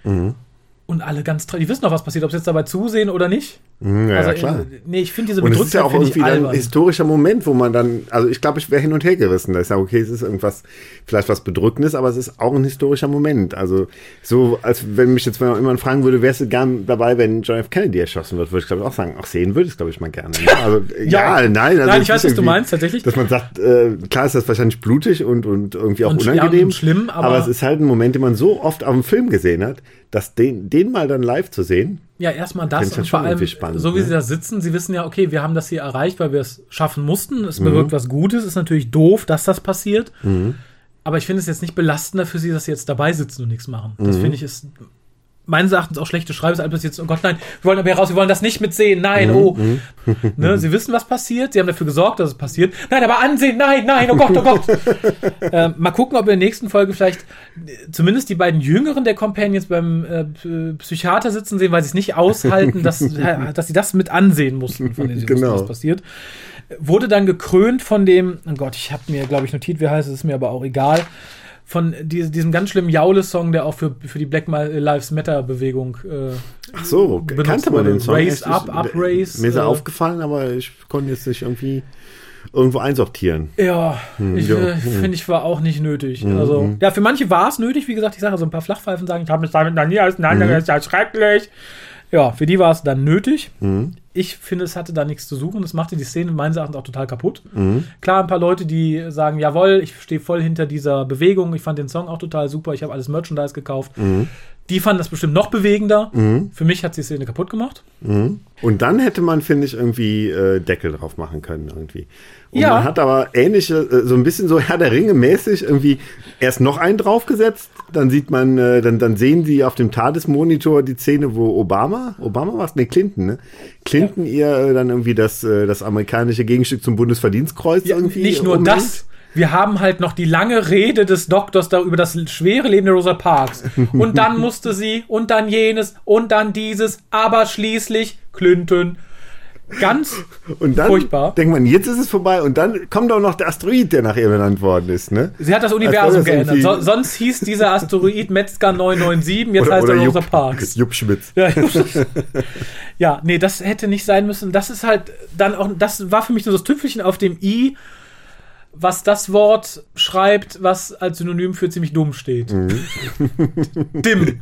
Und alle ganz traurig, die wissen noch, was passiert, ob sie jetzt dabei zusehen oder nicht. Ja, also, ja, klar. äh, Nee, ich finde diese Und es ist ja Bedrücktheit auch irgendwie ein historischer Moment, wo man dann, also ich glaube, ich wäre hin und her gerissen. Da ist ja okay, es ist irgendwas, vielleicht was Bedrückendes, aber es ist auch ein historischer Moment. Also so, als wenn mich jetzt mal jemand fragen würde, wärst du gern dabei, wenn John F. Kennedy erschossen wird, würde ich glaube ich auch sagen, auch sehen würde ich glaube ich mal gerne. Ne? Also, ja, Ja. nein. Also Nein, ich weiß, was du meinst, tatsächlich. Dass man sagt, äh, klar ist das wahrscheinlich blutig und, und irgendwie auch Und ja, unangenehm. und schlimm, aber- es ist halt ein Moment, den man so oft auf dem Film gesehen hat, dass den, den mal dann live zu sehen, Ja, erstmal das und schon vor allem, spannend, so wie ne? sie da sitzen, sie wissen ja, okay, wir haben das hier erreicht, weil wir es schaffen mussten. Es Mhm. bewirkt was Gutes, ist natürlich doof, dass das passiert. Aber ich finde es jetzt nicht belastender für sie, dass sie jetzt dabei sitzen und nichts machen. Mhm. Das finde ich ist meines Erachtens auch schlechte Schreibe, als jetzt, oh Gott, nein, wir wollen aber heraus, wir wollen das nicht mitsehen, nein, Mhm. oh. ne, sie wissen, was passiert, sie haben dafür gesorgt, dass es passiert. Nein, aber ansehen, nein, nein, oh Gott, oh Gott. ähm, mal gucken, ob wir in der nächsten Folge vielleicht äh, zumindest die beiden Jüngeren der Companions beim äh, Psychiater sitzen sehen, weil sie es nicht aushalten, dass, äh, dass sie das mit ansehen mussten, von denen sie Genau. wussten, was passiert. Wurde dann gekrönt von dem, oh Gott, ich habe mir, glaube ich, notiert, wie heißt es, ist mir aber auch egal, von die, diesem ganz schlimmen Jaule-Song, der auch für, für die Black Lives Matter-Bewegung äh, Ach so, benutzt kannte man den Song? Echt? up, Ich- up, raise, Mir ist er äh, aufgefallen, aber ich konnte jetzt nicht irgendwie irgendwo einsortieren. Ja, ich ja, äh, finde, ich war auch nicht nötig. Also, ja, für manche war es nötig, wie gesagt, ich sage so ein paar Flachpfeifen sagen, ich habe mich damit noch nie auseinandergesetzt, das ist ja schrecklich. Ja, für die war es dann nötig. Ich finde, es hatte da nichts zu suchen. Es machte die Szene meines Erachtens auch total kaputt. Klar, ein paar Leute, die sagen, jawohl, ich stehe voll hinter dieser Bewegung. Ich fand den Song auch total super. Ich habe alles Merchandise gekauft. Die fanden das bestimmt noch bewegender. Für mich hat die Szene kaputt gemacht. Und dann hätte man, finde ich, irgendwie äh, Deckel drauf machen können irgendwie. Und Ja. man hat aber ähnliche, äh, so ein bisschen so Herr der Ringe mäßig irgendwie erst noch einen draufgesetzt, dann sieht man, äh, dann, dann sehen die auf dem TARDIS-Monitor die Szene, wo Obama, Obama war es? Nee, Clinton, ne? Clinton ihr äh, dann irgendwie das, äh, das amerikanische Gegenstück zum Bundesverdienstkreuz Ja, irgendwie nicht nur das. Wir haben halt noch die lange Rede des Doktors da über das schwere Leben der Rosa Parks. Und dann musste sie und dann jenes und dann dieses, aber schließlich Clinton. Ganz Und dann furchtbar. denkt man, jetzt ist es vorbei und dann kommt auch noch der Asteroid, der nach ihr benannt worden ist, ne? Sie hat das Universum das geändert. So, sonst hieß dieser Asteroid Metzger 997, jetzt heißt er Rosa Jupp, Parks. Jupp Schmitz. Ja, ja, nee, das hätte nicht sein müssen. Das ist halt dann auch, das war für mich nur das Tüpfelchen auf dem i, was das Wort schreibt, was als Synonym für ziemlich dumm steht. Mhm. Dimm.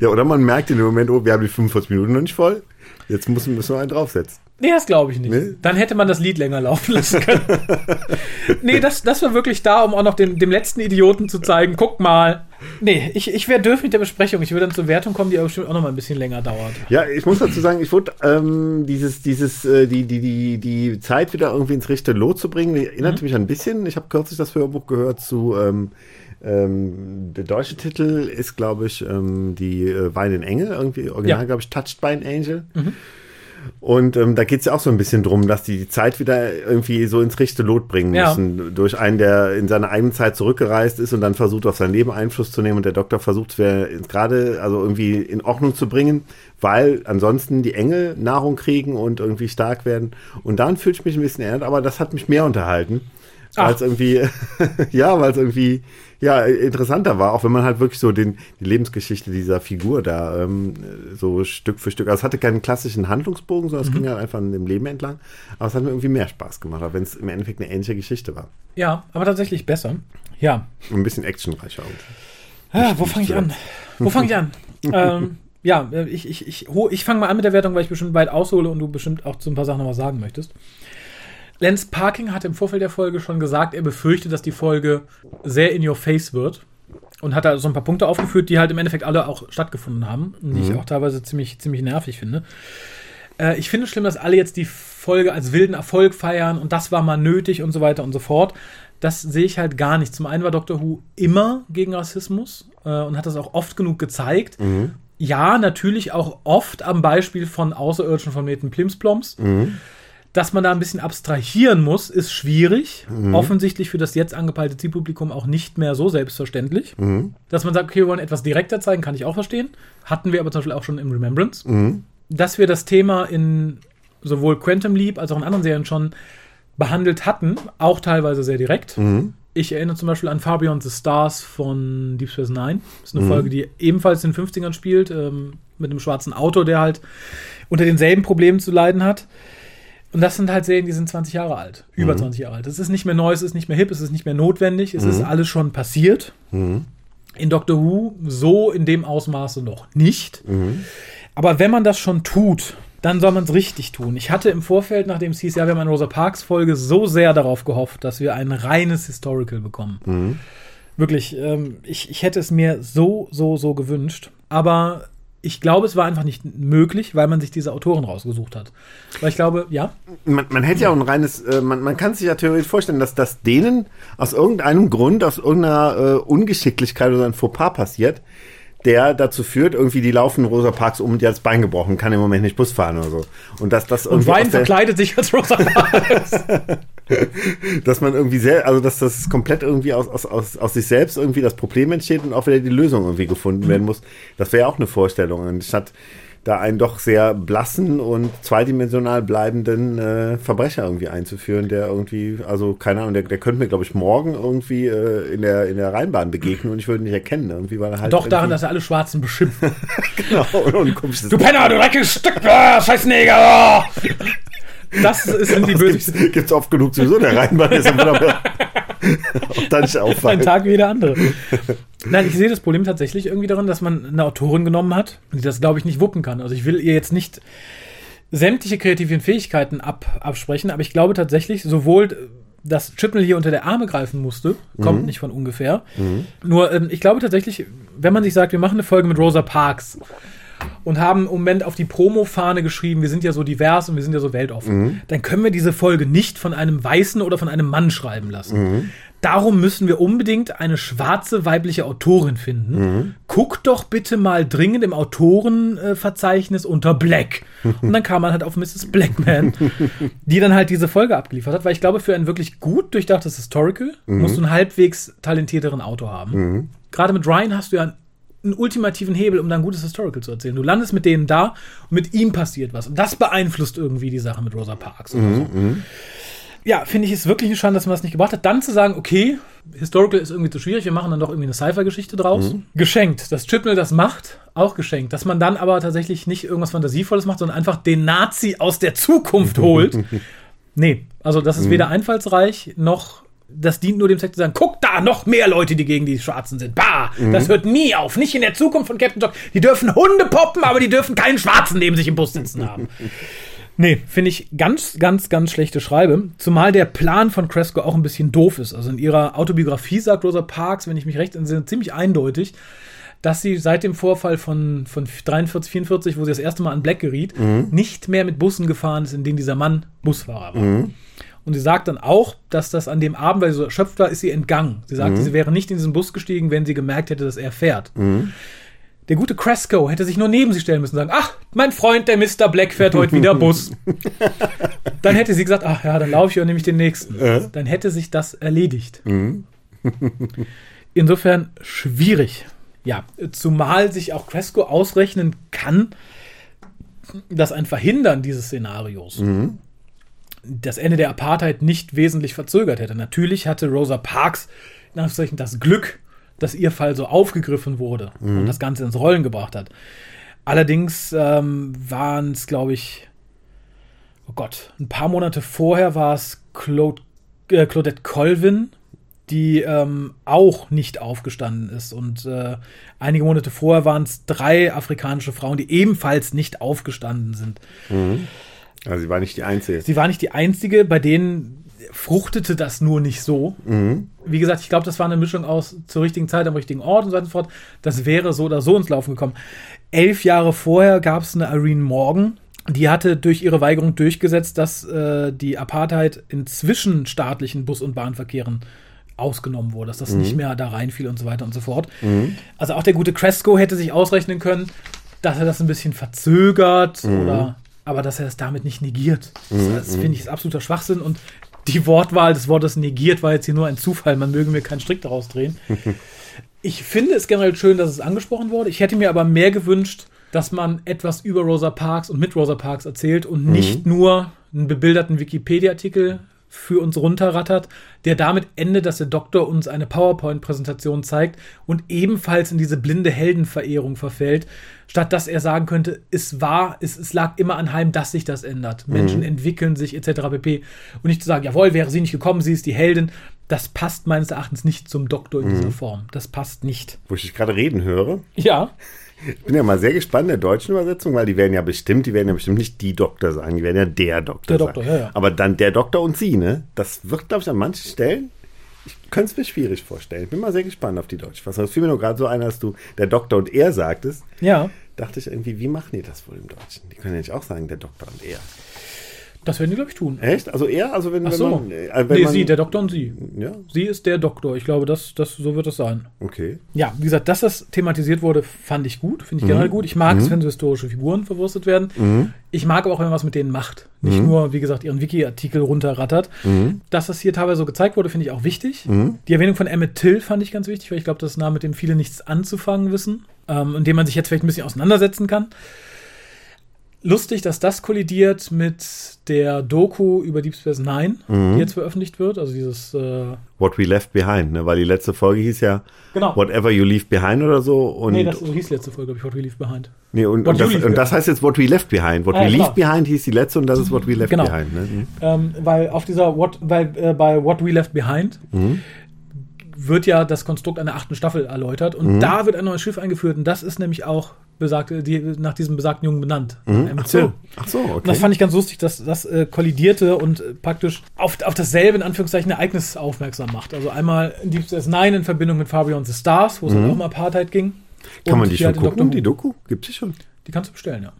Ja, oder man merkt in dem Moment, oh, wir haben die 45 Minuten noch nicht voll. Jetzt müssen, müssen wir einen draufsetzen. Nee, das glaube ich nicht. Nee? Dann hätte man das Lied länger laufen lassen können. nee, das, das war wirklich da, um auch noch dem, dem letzten Idioten zu zeigen, guck mal. Nee, ich, ich wäre dürfen mit der Besprechung. Ich würde dann zur Wertung kommen, die aber bestimmt auch noch mal ein bisschen länger dauert. Ja, ich muss dazu sagen, ich wurde ähm, dieses, dieses, äh, die, die, die, die Zeit wieder irgendwie ins rechte Lot zu bringen, die erinnerte mich ein bisschen. Ich habe kürzlich das Hörbuch gehört zu ähm, ähm, der deutsche Titel ist, glaube ich, ähm, die äh, Weinenden Engel, irgendwie original, Ja. glaube ich, Touched by an Angel. Und ähm, da geht es ja auch so ein bisschen drum, dass die die Zeit wieder irgendwie so ins rechte Lot bringen Ja. müssen. Durch einen, der in seiner eigenen Zeit zurückgereist ist und dann versucht, auf sein Leben Einfluss zu nehmen. Und der Doktor versucht, wer gerade also irgendwie in Ordnung zu bringen, weil ansonsten die Engel Nahrung kriegen und irgendwie stark werden. Und dann fühle ich mich ein bisschen erinnert, aber das hat mich mehr unterhalten. Weil es irgendwie, ja, weil es irgendwie, ja, interessanter war, auch wenn man halt wirklich so den, die Lebensgeschichte dieser Figur da ähm, so Stück für Stück, also es hatte keinen klassischen Handlungsbogen, sondern es ging halt einfach an dem Leben entlang, aber es hat mir irgendwie mehr Spaß gemacht, auch wenn es im Endeffekt eine ähnliche Geschichte war. Ja, aber tatsächlich besser. Ja. Und ein bisschen actionreicher. Und Ah, wo fange ich an? Wo fange ich an? ähm, ja, ich, ich, ich, ich fange mal an mit der Wertung, weil ich bestimmt weit aushole und du bestimmt auch zu ein paar Sachen noch was sagen möchtest. Lance Parking hat im Vorfeld der Folge schon gesagt, er befürchtet, dass die Folge sehr in your face wird. Und hat da so ein paar Punkte aufgeführt, die halt im Endeffekt alle auch stattgefunden haben. Und die ich auch teilweise ziemlich, ziemlich nervig finde. Äh, ich finde es schlimm, dass alle jetzt die Folge als wilden Erfolg feiern und das war mal nötig und so weiter und so fort. Das sehe ich halt gar nicht. Zum einen war Doctor Who immer gegen Rassismus äh, und hat das auch oft genug gezeigt. Ja, natürlich auch oft am Beispiel von außerirdischen Planeten Plimsploms. Dass man da ein bisschen abstrahieren muss, ist schwierig. Offensichtlich für das jetzt angepeilte Zielpublikum auch nicht mehr so selbstverständlich. Dass man sagt, okay, wir wollen etwas direkter zeigen, kann ich auch verstehen. Hatten wir aber zum Beispiel auch schon im Remembrance. Dass wir das Thema in sowohl Quantum Leap als auch in anderen Serien schon behandelt hatten, auch teilweise sehr direkt. Ich erinnere zum Beispiel an Far Beyond the Stars von Deep Space Nine. Das ist eine Folge, die ebenfalls in den 50ern spielt, ähm, mit einem schwarzen Auto, der halt unter denselben Problemen zu leiden hat. Und das sind halt Serien, die sind 20 Jahre alt, über 20 Jahre alt. Es ist nicht mehr neu, es ist nicht mehr hip, es ist nicht mehr notwendig, es ist alles schon passiert. In Doctor Who so in dem Ausmaße noch nicht. Aber wenn man das schon tut, dann soll man es richtig tun. Ich hatte im Vorfeld, nachdem es hieß, ja, wir haben eine Rosa Parks Folge, so sehr darauf gehofft, dass wir ein reines Historical bekommen. Wirklich, ähm, ich, ich hätte es mir so, so, so gewünscht. Aber ich glaube, es war einfach nicht möglich, weil man sich diese Autoren rausgesucht hat. Weil ich glaube, ja, man, man hätte ja auch ein reines, äh, man, man kann sich ja theoretisch vorstellen, dass das denen aus irgendeinem Grund, aus irgendeiner äh, Ungeschicklichkeit oder ein Fauxpas passiert, der dazu führt, irgendwie die laufen Rosa Parks um und die hat das Bein gebrochen, kann im Moment nicht Bus fahren oder so. Und dass das und irgendwie Wein aus der, verkleidet sich als Rosa Parks. dass man irgendwie sehr, also dass das komplett irgendwie aus, aus, aus, aus sich selbst irgendwie das Problem entsteht und auch wieder die Lösung irgendwie gefunden werden muss. Das wäre ja auch eine Vorstellung. Und statt da einen doch sehr blassen und zweidimensional bleibenden äh, Verbrecher irgendwie einzuführen, der irgendwie, also keine Ahnung, der, der könnte mir, glaube ich, morgen irgendwie äh, in, der, in der Rheinbahn begegnen und ich würde ihn nicht erkennen. Irgendwie, weil er halt Doch daran, dass er alle Schwarzen beschimpft. genau, und, und Du Penner, du dreckiges Stück, ah, scheiß Neger. ah. Das sind die bösesten. Gibt's, gibt's oft genug sowieso, der Rheinbahn ist wunderbar. auch da nicht Ein auffallen. Tag wie jeder andere. Nein, ich sehe das Problem tatsächlich irgendwie darin, dass man eine Autorin genommen hat, die das, glaube ich, nicht wuppen kann. Also ich will ihr jetzt nicht sämtliche kreativen Fähigkeiten ab, absprechen, aber ich glaube tatsächlich, sowohl dass Chipnell hier unter der Arme greifen musste, kommt nicht von ungefähr. Nur, ähm, ich glaube tatsächlich, wenn man sich sagt, wir machen eine Folge mit Rosa Parks und haben im Moment auf die Promo-Fahne geschrieben, wir sind ja so divers und wir sind ja so weltoffen, dann können wir diese Folge nicht von einem Weißen oder von einem Mann schreiben lassen. Darum müssen wir unbedingt eine schwarze weibliche Autorin finden. Guck doch bitte mal dringend im Autorenverzeichnis unter Black. Und dann kam man halt auf Mrs. Blackman, die dann halt diese Folge abgeliefert hat, weil ich glaube, für ein wirklich gut durchdachtes Historical musst du einen halbwegs talentierteren Autor haben. Gerade mit Ryan hast du ja einen einen ultimativen Hebel, um da ein gutes Historical zu erzählen. Du landest mit denen da und mit ihm passiert was. Und das beeinflusst irgendwie die Sache mit Rosa Parks oder so. Ja, finde ich es wirklich eine Schande, dass man das nicht gebracht hat. Dann zu sagen, okay, Historical ist irgendwie zu schwierig, wir machen dann doch irgendwie eine Sci-Fi-Geschichte draus. Geschenkt. Dass Chipnell das macht, auch geschenkt. Dass man dann aber tatsächlich nicht irgendwas Fantasievolles macht, sondern einfach den Nazi aus der Zukunft holt. nee, also das ist weder einfallsreich noch das dient nur dem Zweck zu sagen, guck da, noch mehr Leute, die gegen die Schwarzen sind. Bah, das hört nie auf. Nicht in der Zukunft von Captain Jock. Die dürfen Hunde poppen, aber die dürfen keinen Schwarzen neben sich im Bus sitzen haben. Nee, finde ich ganz, ganz, ganz schlechte Schreibe. Zumal der Plan von Cresco auch ein bisschen doof ist. Also in ihrer Autobiografie sagt Rosa Parks, wenn ich mich recht entsinne, ziemlich eindeutig, dass sie seit dem Vorfall von, von 43, 44, wo sie das erste Mal an Black geriet, nicht mehr mit Bussen gefahren ist, in denen dieser Mann Busfahrer war. Und sie sagt dann auch, dass das an dem Abend, weil sie so erschöpft war, ist sie entgangen. Sie sagte, sie wäre nicht in diesen Bus gestiegen, wenn sie gemerkt hätte, dass er fährt. Der gute Cresco hätte sich nur neben sie stellen müssen und sagen, ach, mein Freund, der Mr. Black fährt heute wieder Bus. dann hätte sie gesagt, ach ja, dann laufe ich und nehme ich den nächsten. Dann hätte sich das erledigt. Insofern schwierig. Ja, zumal sich auch Cresco ausrechnen kann, dass ein Verhindern dieses Szenarios das Ende der Apartheid nicht wesentlich verzögert hätte. Natürlich hatte Rosa Parks in Anführungszeichen das Glück, dass ihr Fall so aufgegriffen wurde und das Ganze ins Rollen gebracht hat. Allerdings ähm, waren es, glaube ich, oh Gott, ein paar Monate vorher war es Claude, äh, Claudette Colvin, die ähm, auch nicht aufgestanden ist. Und äh, einige Monate vorher waren es drei afrikanische Frauen, die ebenfalls nicht aufgestanden sind. Also sie war nicht die Einzige. Sie war nicht die einzige, bei denen fruchtete das nur nicht so. Wie gesagt, ich glaube, das war eine Mischung aus zur richtigen Zeit am richtigen Ort und so weiter und so fort. Das wäre so oder so ins Laufen gekommen. Elf Jahre vorher gab es eine Irene Morgan, die hatte durch ihre Weigerung durchgesetzt, dass äh, die Apartheid in zwischenstaatlichen Bus- und Bahnverkehren ausgenommen wurde, dass das nicht mehr da reinfiel und so weiter und so fort. Also auch der gute Cresco hätte sich ausrechnen können, dass er das ein bisschen verzögert oder aber dass er es damit nicht negiert. Das, das finde ich ist absoluter Schwachsinn und die Wortwahl des Wortes negiert war jetzt hier nur ein Zufall. Man möge mir keinen Strick daraus drehen. Ich finde es generell schön, dass es angesprochen wurde. Ich hätte mir aber mehr gewünscht, dass man etwas über Rosa Parks und mit Rosa Parks erzählt und nicht nur einen bebilderten Wikipedia-Artikel für uns runterrattert, der damit endet, dass der Doktor uns eine PowerPoint-Präsentation zeigt und ebenfalls in diese blinde Heldenverehrung verfällt, statt dass er sagen könnte, es war, es, es lag immer anheim, dass sich das ändert. Menschen entwickeln sich etc. pp. Und nicht zu sagen, jawohl, wäre sie nicht gekommen, sie ist die Heldin. Das passt meines Erachtens nicht zum Doktor in dieser Form. Das passt nicht. Wo ich dich gerade reden höre. Ja, Ich bin ja mal sehr gespannt der deutschen Übersetzung, weil die werden ja bestimmt, die werden ja bestimmt nicht die Doktor sagen, die werden ja der Doktor Der sagen. Doktor, ja, ja. Aber dann der Doktor und sie, ne? Das wird, glaube ich, an manchen Stellen, ich könnte es mir schwierig vorstellen. Ich bin mal sehr gespannt auf die deutsche Fassung. Es fiel mir nur gerade so ein, als du der Doktor und er sagtest. ja. Dachte ich irgendwie, wie machen die das wohl im Deutschen? Die können ja nicht auch sagen, der Doktor und er. Das werden die, glaube ich, tun. Echt? Also er? Also wenn, Ach wenn so. man. Äh, wenn nee, man sie, der Doktor und sie. Ja, Sie ist der Doktor. Ich glaube, das, das, so wird es sein. okay. Ja, wie gesagt, dass das thematisiert wurde, fand ich gut, finde ich generell gut. Ich mag es, wenn so historische Figuren verwurstet werden. Ich mag aber auch, wenn man was mit denen macht. Nicht nur, wie gesagt, ihren Wiki-Artikel runterrattert. Dass das hier teilweise so gezeigt wurde, finde ich auch wichtig. Die Erwähnung von Emmett Till fand ich ganz wichtig, weil ich glaube, das ist ein Name, mit dem viele nichts anzufangen wissen. Ähm, und dem man sich jetzt vielleicht ein bisschen auseinandersetzen kann. Lustig, dass das kollidiert mit der Doku über Deep Space Nine, die jetzt veröffentlicht wird. Also dieses äh, What We Left Behind, ne? Weil die letzte Folge hieß ja Genau. Whatever You Leave Behind oder so. Und, Nee, das so hieß letzte Folge, glaube ich, What We Leave Behind. nee, und, und, das, und das heißt jetzt What We Left Behind. What Ah, We ja, Leave genau. Behind hieß die letzte und das ist What We Left Genau. Behind. Ne? Mhm. Ähm, weil auf dieser What, weil, äh, bei What We Left Behind wird ja das Konstrukt einer achten Staffel erläutert und da wird ein neues Schiff eingeführt und das ist nämlich auch besagte, die, nach diesem besagten Jungen benannt. Emmett Ach so, ach so, okay. Und das fand ich ganz lustig, dass das äh, kollidierte und äh, praktisch auf, auf dasselbe, in Anführungszeichen, Ereignis aufmerksam macht. Also einmal in Deep Space Nine in Verbindung mit Far Beyond the Stars, wo es dann auch um Apartheid ging. Mhm. Kann Und man die schon halt gucken, die. Doku? Gibt es schon? Die kannst du bestellen, ja.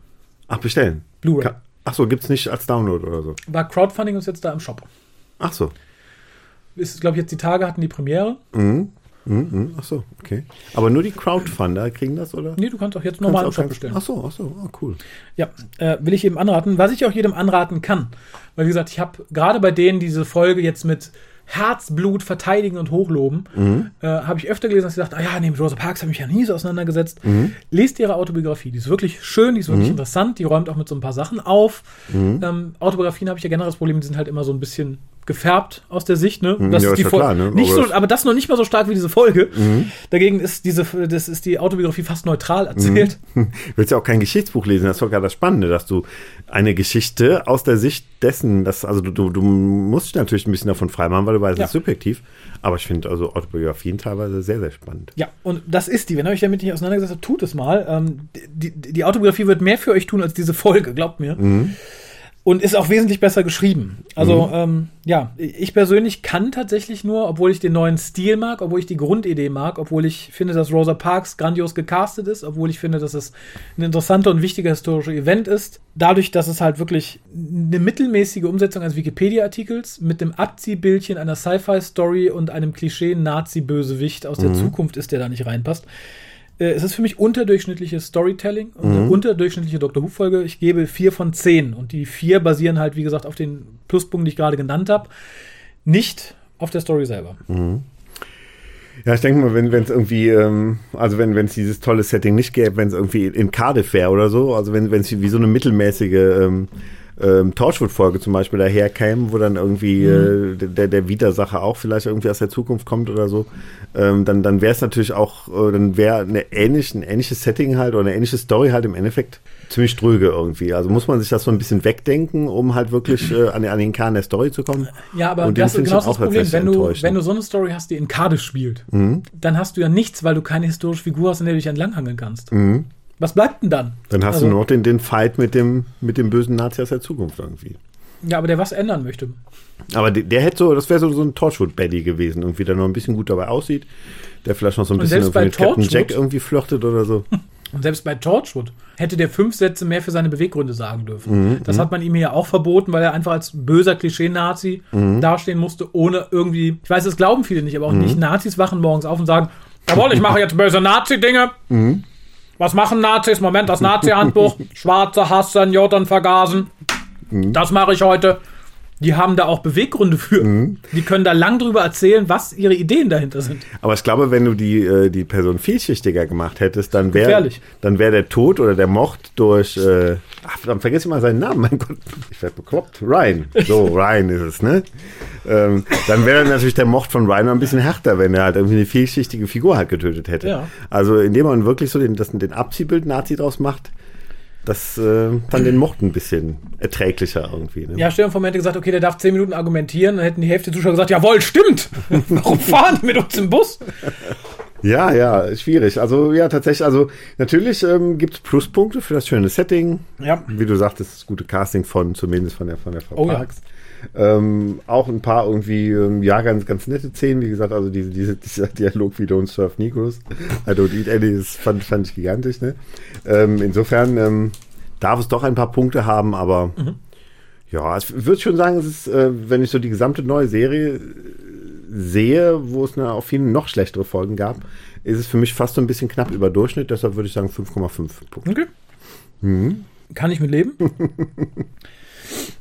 Ach, bestellen. Blu-ray. Ach so, gibt es nicht als Download oder so. War Crowdfunding und ist jetzt da im Shop. Ach so. Ist, glaube ich, jetzt die Tage hatten die Premiere. Mhm, mhm, ach so, okay. Aber nur die Crowdfunder kriegen das, oder? Nee, du kannst auch jetzt normal im Shop bestellen. Ach so, ach so, ah, cool. Ja, äh, will ich jedem anraten. Was ich auch jedem anraten kann. Weil, wie gesagt, ich habe gerade bei denen diese Folge jetzt mit Herzblut verteidigen und hochloben. Äh, habe ich öfter gelesen, dass sie sagt, ah ja, nee, mit Rosa Parks habe ich ja nie so auseinandergesetzt. Lest ihre Autobiografie, die ist wirklich schön, die ist wirklich interessant, die räumt auch mit so ein paar Sachen auf. Ähm, Autobiografien habe ich ja generell das Problem, die sind halt immer so ein bisschen gefärbt aus der Sicht, ne? Das ja, ist die ja klar, ne? Nicht Aber so, das- Mhm. aber das noch nicht mal so stark wie diese Folge. Dagegen ist diese, das ist die Autobiografie fast neutral erzählt. Du willst ja auch kein Geschichtsbuch lesen, das ist doch das Spannende, dass du eine Geschichte aus der Sicht dessen, dass, also du, du, musst dich natürlich ein bisschen davon freimachen, weil du weißt, Ja. es ist subjektiv. Aber ich finde also Autobiografien teilweise sehr, sehr spannend. Ja, und das ist die. Wenn ihr euch damit nicht auseinandergesetzt habt, tut es mal. Ähm, die, die, die Autobiografie wird mehr für euch tun als diese Folge, glaubt mir. Und ist auch wesentlich besser geschrieben. Also, ähm, ja, ich persönlich kann tatsächlich nur, obwohl ich den neuen Stil mag, obwohl ich die Grundidee mag, obwohl ich finde, dass Rosa Parks grandios gecastet ist, obwohl ich finde, dass es ein interessanter und wichtiger historischer Event ist, dadurch, dass es halt wirklich eine mittelmäßige Umsetzung eines Wikipedia-Artikels mit dem Abziehbildchen einer Sci-Fi-Story und einem Klischee-Nazi-Bösewicht aus der Zukunft ist, der da nicht reinpasst. Äh, Es ist für mich unterdurchschnittliches Storytelling und eine unterdurchschnittliche Doctor Who-Folge. Ich gebe vier von zehn. Und die vier basieren halt, wie gesagt, auf den Pluspunkten, die ich gerade genannt habe. Nicht auf der Story selber. Ja, ich denke mal, wenn es irgendwie, ähm, also wenn es dieses tolle Setting nicht gäbe, wenn es irgendwie in Cardiff wäre oder so, also wenn es wie so eine mittelmäßige ähm, ähm, Torchwood-Folge zum Beispiel daherkäme, wo dann irgendwie äh, der, der Widersacher auch vielleicht irgendwie aus der Zukunft kommt oder so, ähm, dann, dann wäre es natürlich auch, äh, dann wäre eine ähnlich, ein ähnliches Setting halt oder eine ähnliche Story halt im Endeffekt ziemlich dröge irgendwie. Also muss man sich das so ein bisschen wegdenken, um halt wirklich äh, an, den- an den Kern der Story zu kommen. Ja, aber Und das ist genau das Problem. Wenn du, wenn du so eine Story hast, die in Cardiff spielt, dann hast du ja nichts, weil du keine historische Figur hast, in der du dich entlanghangeln kannst. Was bleibt denn dann? Dann hast Also- du nur noch den, den Fight mit dem, mit dem bösen Nazi aus der Zukunft irgendwie. Ja, aber der was ändern möchte. Aber der, der hätte so, das wäre so, so ein Torchwood-Baddy gewesen, irgendwie, der noch ein bisschen gut dabei aussieht, der vielleicht noch so ein Und bisschen mit Captain Torchwood- Jack irgendwie flirtet oder so. Und selbst bei Torchwood hätte der fünf Sätze mehr für seine Beweggründe sagen dürfen. Mhm, das hat man ihm ja auch verboten, weil er einfach als böser Klischee-Nazi Mhm. dastehen musste, ohne irgendwie, ich weiß, das glauben viele nicht, aber auch nicht Nazis wachen morgens auf und sagen, jawohl, ich mache jetzt böse Nazi-Dinge. Mhm. Was machen Nazis? Moment, das Nazi-Handbuch. Schwarze hassen, Jodern vergasen. Mhm. Das mache ich heute. Die haben da auch Beweggründe für. Mhm. Die können da lang drüber erzählen, was ihre Ideen dahinter sind. Aber ich glaube, wenn du die, äh, die Person vielschichtiger gemacht hättest, dann wäre wär der Tod oder der Mord durch, äh, ach, dann vergesse ich mal seinen Namen, mein Gott, ich werde bekloppt, Ryan. So, Ryan ist es, ne? Ähm, dann wäre natürlich der Mord von Ryan noch ein bisschen härter, wenn er halt irgendwie eine vielschichtige Figur halt getötet hätte. Ja. Also indem man wirklich so den, das, den Abziehbild Nazi draus macht, das äh, dann den Mord ein bisschen erträglicher irgendwie. Ne? Ja, vor, man hätte gesagt, okay, der darf zehn Minuten argumentieren, dann hätten die Hälfte der Zuschauer gesagt, jawohl, stimmt. Warum fahren die mit uns im Bus? Ja, ja, schwierig. Also ja, tatsächlich, also natürlich ähm, gibt es Pluspunkte für das schöne Setting. Ja. Wie du sagtest, das gute Casting von, zumindest von der von der Frau Oh ja. Ähm, auch ein paar irgendwie, ähm, ja, ganz, ganz nette Szenen, wie gesagt, also diese, diese, dieser Dialog wie Don't Surf Negroes, I don't eat any, das fand, fand ich gigantisch, ne? Ähm, insofern ähm, darf es doch ein paar Punkte haben, aber Mhm. ja, ich würde schon sagen, es ist, äh, wenn ich so die gesamte neue Serie sehe, wo es eine, auch viele noch schlechtere Folgen gab, ist es für mich fast so ein bisschen knapp über Durchschnitt. Deshalb würde ich sagen 5,5 Punkte. Okay. Kann ich mit leben?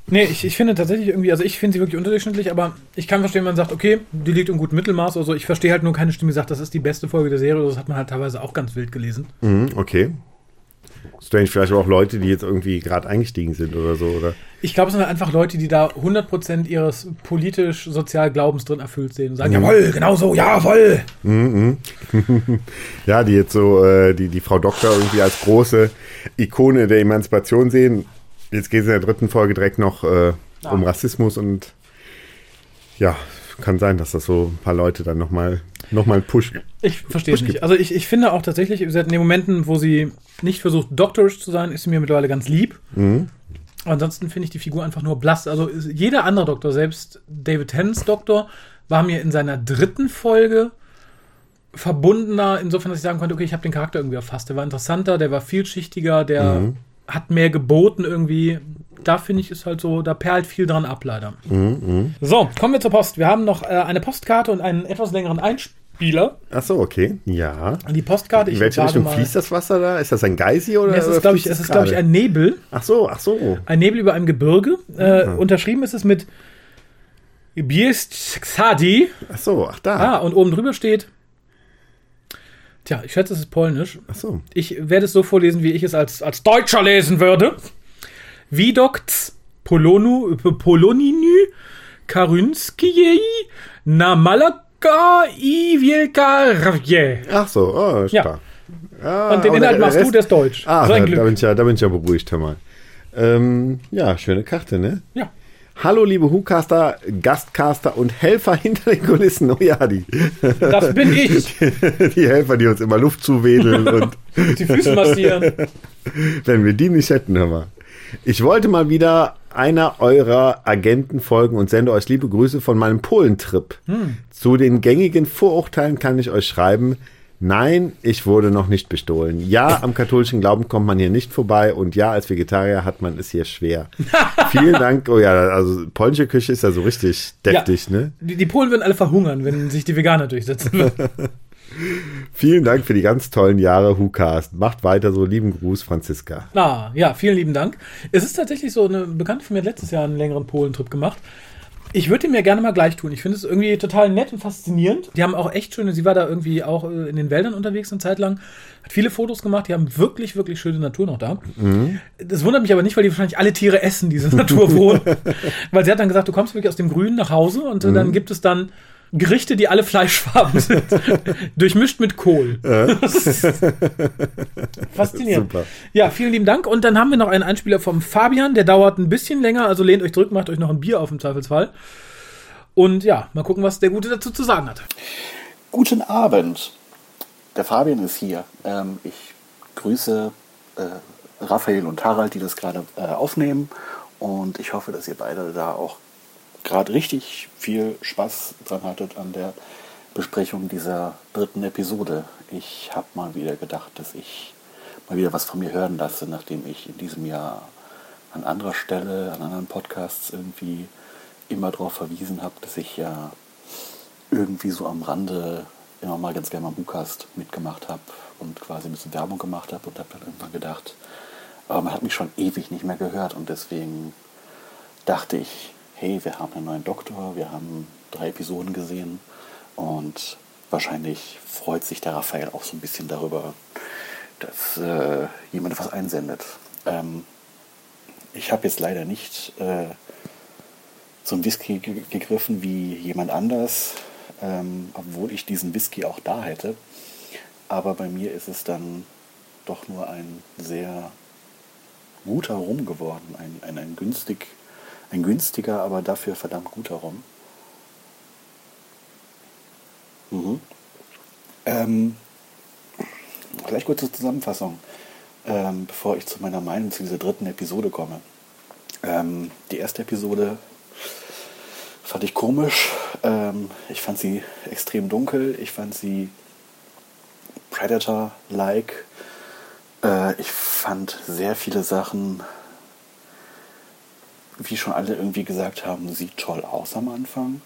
nee, ich, ich finde tatsächlich irgendwie, also ich finde sie wirklich unterdurchschnittlich, aber ich kann verstehen, wenn man sagt, okay, die liegt im guten Mittelmaß. Also ich verstehe halt nur keine Stimme, die sagt, das ist die beste Folge der Serie. Das hat man halt teilweise auch ganz wild gelesen. Mhm, okay. Strange, vielleicht aber auch Leute, die jetzt irgendwie gerade eingestiegen sind oder so, oder? Ich glaube, es sind halt einfach Leute, die da 100% ihres politisch-sozial Glaubens drin erfüllt sehen und sagen, jawohl, genau so, jawohl. Ja, die jetzt so, äh, die, die Frau Doktor irgendwie als große Ikone der Emanzipation sehen. Jetzt geht es in der dritten Folge direkt noch äh, um Rassismus und ja, kann sein, dass das so ein paar Leute dann nochmal noch mal einen Push Ich verstehe es nicht. Also ich, ich finde auch tatsächlich, in den Momenten, wo sie nicht versucht, doktorisch zu sein, ist sie mir mittlerweile ganz lieb. Aber ansonsten finde ich die Figur einfach nur blass. Also jeder andere Doktor, selbst David Tennants Doktor, war mir in seiner dritten Folge verbundener, insofern, dass ich sagen konnte, okay, ich habe den Charakter irgendwie erfasst. Der war interessanter, der war vielschichtiger, der hat mehr geboten irgendwie. Da finde ich es halt so, da perlt viel dran ab, leider. So, kommen wir zur Post. Wir haben noch äh, eine Postkarte und einen etwas längeren Einspieler. Ach so, okay. Ja. Die Postkarte, In welche Richtung mal- fließt das Wasser da? Ist das ein Geysir oder? Es ist, glaube ich, ist, glaube ich, ein Nebel. Ach so, ach so. Ein Nebel über einem Gebirge. Äh, Unterschrieben ist es mit Bieszczady. Ach so, ach da. Ah, und oben drüber steht. Tja, ich schätze, es ist polnisch. Ach so. Ich werde es so vorlesen, wie ich es als, als Deutscher lesen würde. Widokts Polonu, Poloniny Karynskiej na Malaka i Wielka Rawje. Ach so, oh, Ja. stark. Ja, Und den Inhalt machst du, Rest- der ist Deutsch. Ah, so ein da, da, bin ich ja, da bin ich ja beruhigt, hör mal. Ähm, ja, schöne Karte, ne? Ja. Hallo, liebe Hucaster, Gastcaster und Helfer hinter den Kulissen. Oh ja, die, Das bin ich. die Helfer, die uns immer Luft zuwedeln und Die Füße massieren. wenn wir die nicht hätten, hör mal. Ich wollte mal wieder einer eurer Agenten folgen und sende euch liebe Grüße von meinem Polentrip. Zu den gängigen Vorurteilen kann ich euch schreiben, nein, ich wurde noch nicht bestohlen. Ja, am katholischen Glauben kommt man hier nicht vorbei und ja, als Vegetarier hat man es hier schwer. Vielen Dank. Oh ja, also polnische Küche ist ja so richtig deftig, Ja. ne? Die, die Polen würden alle verhungern, wenn sich die Veganer durchsetzen würden. Vielen Dank für die ganz tollen Jahre, WhoCast. Macht weiter so. Lieben Gruß, Franziska. Ah, ja, vielen lieben Dank. Es ist tatsächlich so, eine Bekannte von mir hat letztes Jahr einen längeren Polentrip gemacht. Ich würde mir gerne mal gleich tun. Ich finde es irgendwie total nett und faszinierend. Die haben auch echt schöne, sie war da irgendwie auch äh, in den Wäldern unterwegs eine Zeit lang, hat viele Fotos gemacht, die haben wirklich, wirklich schöne Natur noch da. Das wundert mich aber nicht, weil die wahrscheinlich alle Tiere essen, diese Natur wohnen. weil sie hat dann gesagt, du kommst wirklich aus dem Grünen nach Hause und äh, dann gibt es dann Gerichte, die alle fleischfarben sind. Durchmischt mit Kohl. Ist Faszinierend. Super. Ja, vielen lieben Dank. Und dann haben wir noch einen Einspieler vom Fabian, der dauert ein bisschen länger, also lehnt euch zurück, macht euch noch ein Bier auf im Zweifelsfall. Und ja, mal gucken, was der Gute dazu zu sagen hat. Guten Abend. Der Fabian ist hier. Ähm, ich grüße äh, Raphael und Harald, die das gerade äh, aufnehmen. Und ich hoffe, dass ihr beide da auch gerade richtig viel Spaß dran hattet an der Besprechung dieser dritten Episode. Ich habe mal wieder gedacht, dass ich mal wieder was von mir hören lasse, nachdem ich in diesem Jahr an anderer Stelle, an anderen Podcasts irgendwie immer darauf verwiesen habe, dass ich ja irgendwie so am Rande immer mal ganz gerne mal Bukast mitgemacht habe und quasi ein bisschen Werbung gemacht habe und habe dann irgendwann gedacht, aber man hat mich schon ewig nicht mehr gehört und deswegen dachte ich, hey, wir haben einen neuen Doktor, wir haben drei Episoden gesehen und wahrscheinlich freut sich der Raphael auch so ein bisschen darüber, dass äh, jemand was einsendet. Ähm, ich habe jetzt leider nicht äh, zum Whisky ge- gegriffen wie jemand anders, ähm, obwohl ich diesen Whisky auch da hätte. Aber bei mir ist es dann doch nur ein sehr guter Rum geworden. Ein, ein, ein, günstig, ein günstiger, aber dafür verdammt guter Rum. Mhm. Ähm, gleich kurze Zusammenfassung, ähm, bevor ich zu meiner Meinung zu dieser dritten Episode komme. Ähm, die erste Episode fand ich komisch. Ähm, ich fand sie extrem dunkel. Ich fand sie Predator-like. Äh, ich fand sehr viele Sachen, wie schon alle irgendwie gesagt haben, sieht toll aus am Anfang.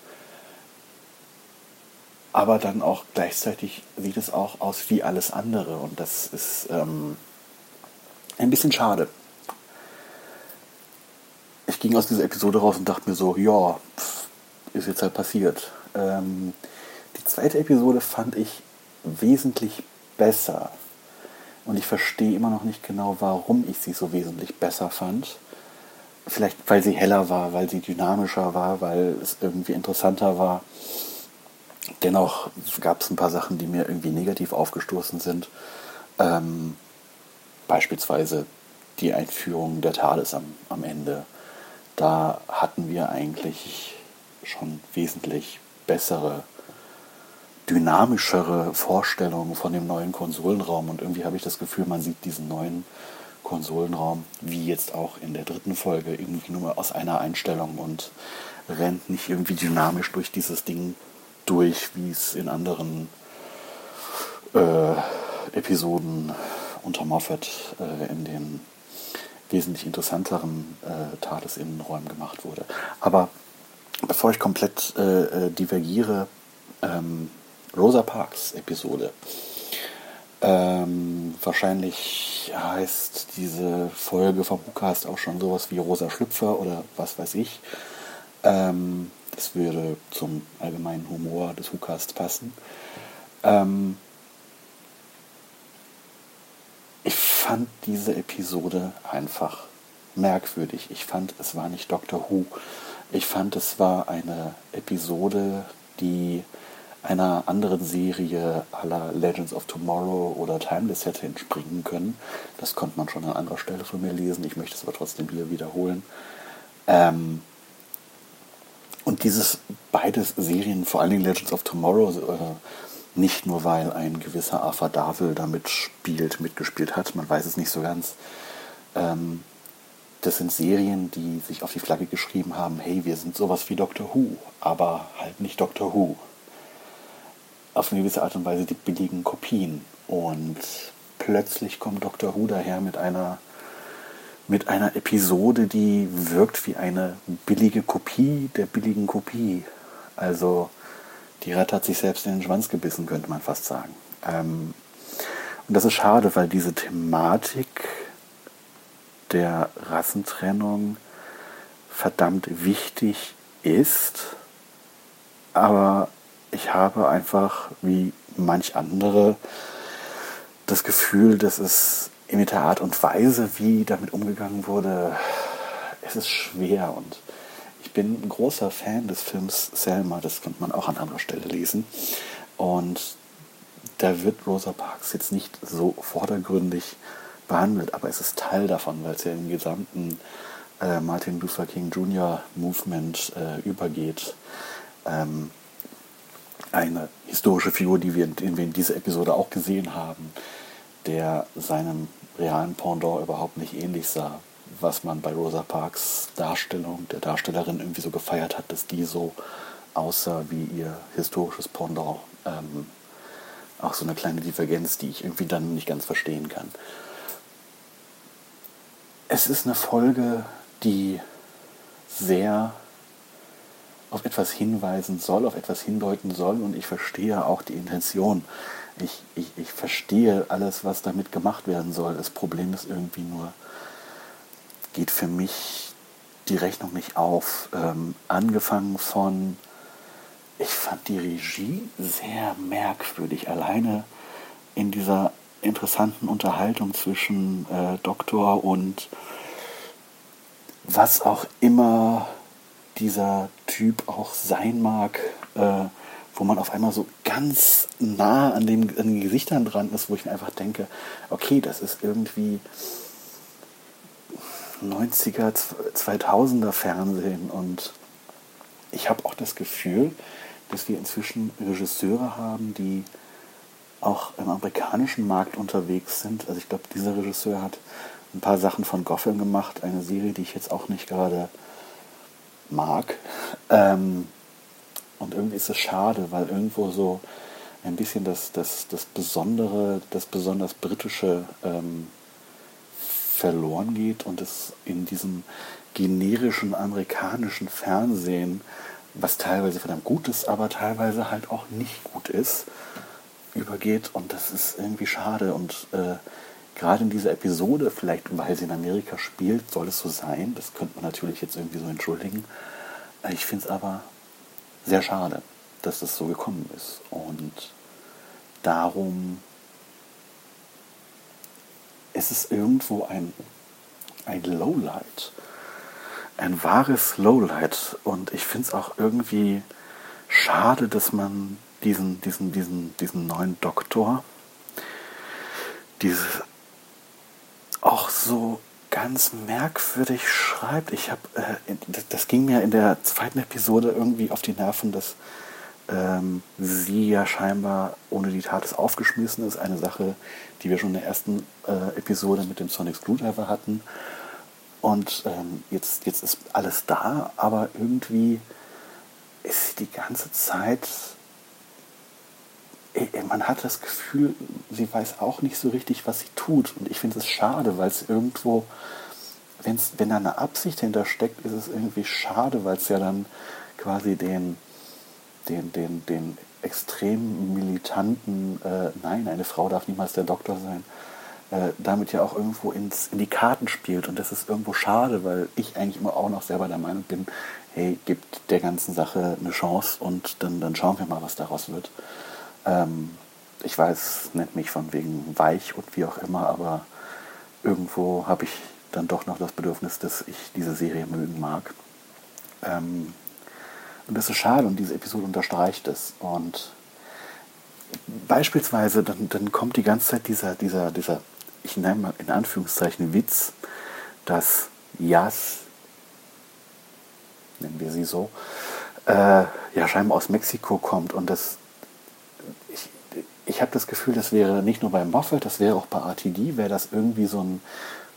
Aber dann auch gleichzeitig sieht es auch aus wie alles andere. Und das ist ähm, ein bisschen schade. Ich ging aus dieser Episode raus und dachte mir so, ja, pff, ist jetzt halt passiert. Ähm, die zweite Episode fand ich wesentlich besser. Und ich verstehe immer noch nicht genau, warum ich sie so wesentlich besser fand. Vielleicht, weil sie heller war, weil sie dynamischer war, weil es irgendwie interessanter war. Dennoch gab es ein paar Sachen, die mir irgendwie negativ aufgestoßen sind. Ähm, beispielsweise die Einführung der TARDIS am, am Ende. Da hatten wir eigentlich schon wesentlich bessere, dynamischere Vorstellungen von dem neuen Konsolenraum. Und irgendwie habe ich das Gefühl, man sieht diesen neuen Konsolenraum, wie jetzt auch in der dritten Folge, irgendwie nur aus einer Einstellung und rennt nicht irgendwie dynamisch durch dieses Ding durch, wie es in anderen äh, Episoden unter Moffat äh, in den wesentlich interessanteren äh, Tagesinnenräumen gemacht wurde. Aber bevor ich komplett äh, äh, divergiere, ähm, Rosa Parks Episode. Ähm, wahrscheinlich heißt diese Folge vom Bucast auch schon sowas wie Rosa Schlüpfer oder was weiß ich. Ähm, das würde zum allgemeinen Humor des WhoCasts passen. Ähm, ich fand diese Episode einfach merkwürdig. Ich fand, es war nicht Doctor Who. Ich fand, es war eine Episode, die einer anderen Serie aller Legends of Tomorrow oder Timeless hätte entspringen können. Das konnte man schon an anderer Stelle von mir lesen. Ich möchte es aber trotzdem hier wiederholen. Ähm und dieses beides Serien, vor allen Dingen Legends of Tomorrow, äh, nicht nur weil ein gewisser Arthur Darvill damit spielt, mitgespielt hat, man weiß es nicht so ganz. Ähm das sind Serien, die sich auf die Flagge geschrieben haben, hey, wir sind sowas wie Doctor Who, aber halt nicht Doctor Who. Auf eine gewisse Art und Weise die billigen Kopien. Und plötzlich kommt Doctor Who daher mit einer, mit einer Episode, die wirkt wie eine billige Kopie der billigen Kopie. Also die Ratte hat sich selbst in den Schwanz gebissen, könnte man fast sagen. Ähm, und das ist schade, weil diese Thematik der Rassentrennung verdammt wichtig ist, aber ich habe einfach wie manch andere das Gefühl, dass es in der Art und Weise, wie damit umgegangen wurde, es ist schwer und ich bin ein großer Fan des Films Selma, das könnte man auch an anderer Stelle lesen und da wird Rosa Parks jetzt nicht so vordergründig behandelt, aber es ist Teil davon, weil es ja im gesamten äh, Martin Luther King Jr. Movement äh, übergeht. Ähm, eine historische Figur, die wir, wir in dieser Episode auch gesehen haben, der seinem realen Pendant überhaupt nicht ähnlich sah, was man bei Rosa Parks Darstellung der Darstellerin irgendwie so gefeiert hat, dass die so aussah wie ihr historisches Pendant. Ähm, auch so eine kleine Divergenz, die ich irgendwie dann nicht ganz verstehen kann. Es ist eine Folge, die sehr auf etwas hinweisen soll, auf etwas hindeuten soll und ich verstehe auch die Intention. Ich, ich, ich verstehe alles, was damit gemacht werden soll. Das Problem ist irgendwie nur, geht für mich die Rechnung nicht auf. Ähm, angefangen von, ich fand die Regie sehr merkwürdig. Alleine in dieser interessanten Unterhaltung zwischen äh, Doktor und was auch immer dieser Typ auch sein mag, äh, wo man auf einmal so ganz nah an, dem, an den Gesichtern dran ist, wo ich mir einfach denke, okay, das ist irgendwie 90er, 2000er Fernsehen und ich habe auch das Gefühl, dass wir inzwischen Regisseure haben, die auch im amerikanischen Markt unterwegs sind. Also ich glaube, dieser Regisseur hat ein paar Sachen von Gotham gemacht, eine Serie, die ich jetzt auch nicht gerade mag. Ähm, und irgendwie ist es schade, weil irgendwo so ein bisschen das, das, das Besondere, das besonders Britische ähm, verloren geht und es in diesem generischen amerikanischen Fernsehen, was teilweise verdammt gut ist, aber teilweise halt auch nicht gut ist, übergeht und das ist irgendwie schade und äh, gerade in dieser Episode, vielleicht weil sie in Amerika spielt, soll es so sein, das könnte man natürlich jetzt irgendwie so entschuldigen. Äh, ich finde es aber sehr schade, dass das so gekommen ist. Und darum ist es irgendwo ein, ein Lowlight, ein wahres Lowlight. Und ich finde es auch irgendwie schade, dass man diesen, diesen, diesen, diesen neuen Doktor, diese auch so ganz merkwürdig schreibt. Ich habe, äh, das, ging mir in der zweiten Episode irgendwie auf die Nerven, dass ähm, sie ja scheinbar ohne die Tat ist aufgeschmissen ist. Eine Sache, die wir schon in der ersten äh, Episode mit dem Sonic Screwdriver hatten. Und ähm, jetzt, jetzt ist alles da, aber irgendwie ist sie die ganze Zeit man hat das Gefühl, sie weiß auch nicht so richtig, was sie tut. Und ich finde es schade, weil es irgendwo, wenn's, wenn da eine Absicht hintersteckt, ist es irgendwie schade, weil es ja dann quasi den, den, den, den extrem militanten, äh, nein, eine Frau darf niemals der Doktor sein, äh, damit ja auch irgendwo ins, in die Karten spielt. Und das ist irgendwo schade, weil ich eigentlich immer auch noch selber der Meinung bin, hey, gibt der ganzen Sache eine Chance und dann, dann schauen wir mal, was daraus wird. Ähm, ich weiß, nennt mich von wegen weich und wie auch immer, aber irgendwo habe ich dann doch noch das Bedürfnis, dass ich diese Serie mögen mag. Ähm, und das ist schade und diese Episode unterstreicht es. Und beispielsweise, dann, dann kommt die ganze Zeit dieser, dieser, dieser, ich nenne mal in Anführungszeichen Witz, dass Jas, nennen wir sie so, äh, ja scheinbar aus Mexiko kommt und das ich habe das Gefühl, das wäre nicht nur bei Moffat, das wäre auch bei RTD, wäre das irgendwie so ein,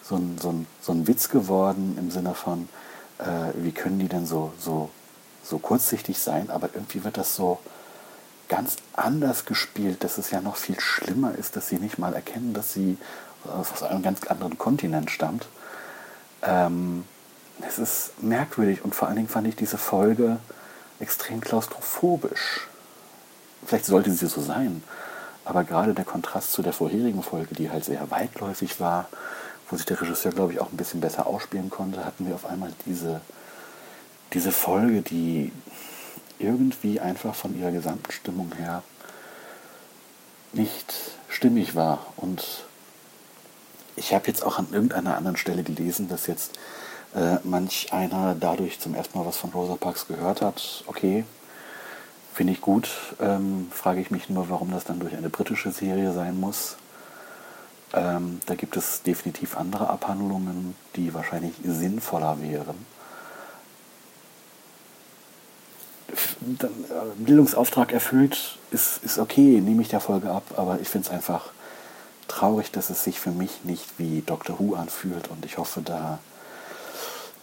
so ein, so ein, so ein Witz geworden im Sinne von, äh, wie können die denn so, so, so kurzsichtig sein, aber irgendwie wird das so ganz anders gespielt, dass es ja noch viel schlimmer ist, dass sie nicht mal erkennen, dass sie aus einem ganz anderen Kontinent stammt. Ähm, es ist merkwürdig und vor allen Dingen fand ich diese Folge extrem klaustrophobisch. Vielleicht sollte sie so sein, aber gerade der Kontrast zu der vorherigen Folge, die halt sehr weitläufig war, wo sich der Regisseur, glaube ich, auch ein bisschen besser ausspielen konnte, hatten wir auf einmal diese, diese Folge, die irgendwie einfach von ihrer gesamten Stimmung her nicht stimmig war. Und ich habe jetzt auch an irgendeiner anderen Stelle gelesen, dass jetzt äh, manch einer dadurch zum ersten Mal was von Rosa Parks gehört hat. Okay, finde ich gut. Ähm, Frage ich mich nur, warum das dann durch eine britische Serie sein muss. Ähm, da gibt es definitiv andere Abhandlungen, die wahrscheinlich sinnvoller wären. Äh, Bildungsauftrag erfüllt, ist, ist okay, nehme ich der Folge ab, aber ich finde es einfach traurig, dass es sich für mich nicht wie Doctor Who anfühlt und ich hoffe, da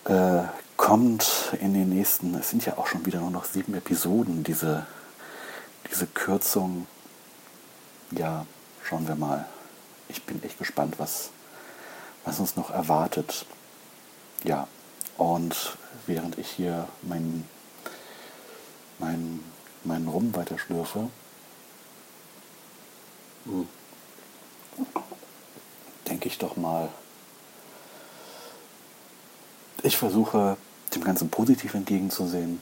äh, kommt in den nächsten, es sind ja auch schon wieder nur noch sieben Episoden, diese, diese Kürzung. Ja, schauen wir mal ich bin echt gespannt, was, was uns noch erwartet. Ja, und während ich hier meinen mein, mein Rum weiterschlürfe, hm, denke ich doch mal, ich versuche dem Ganzen positiv entgegenzusehen.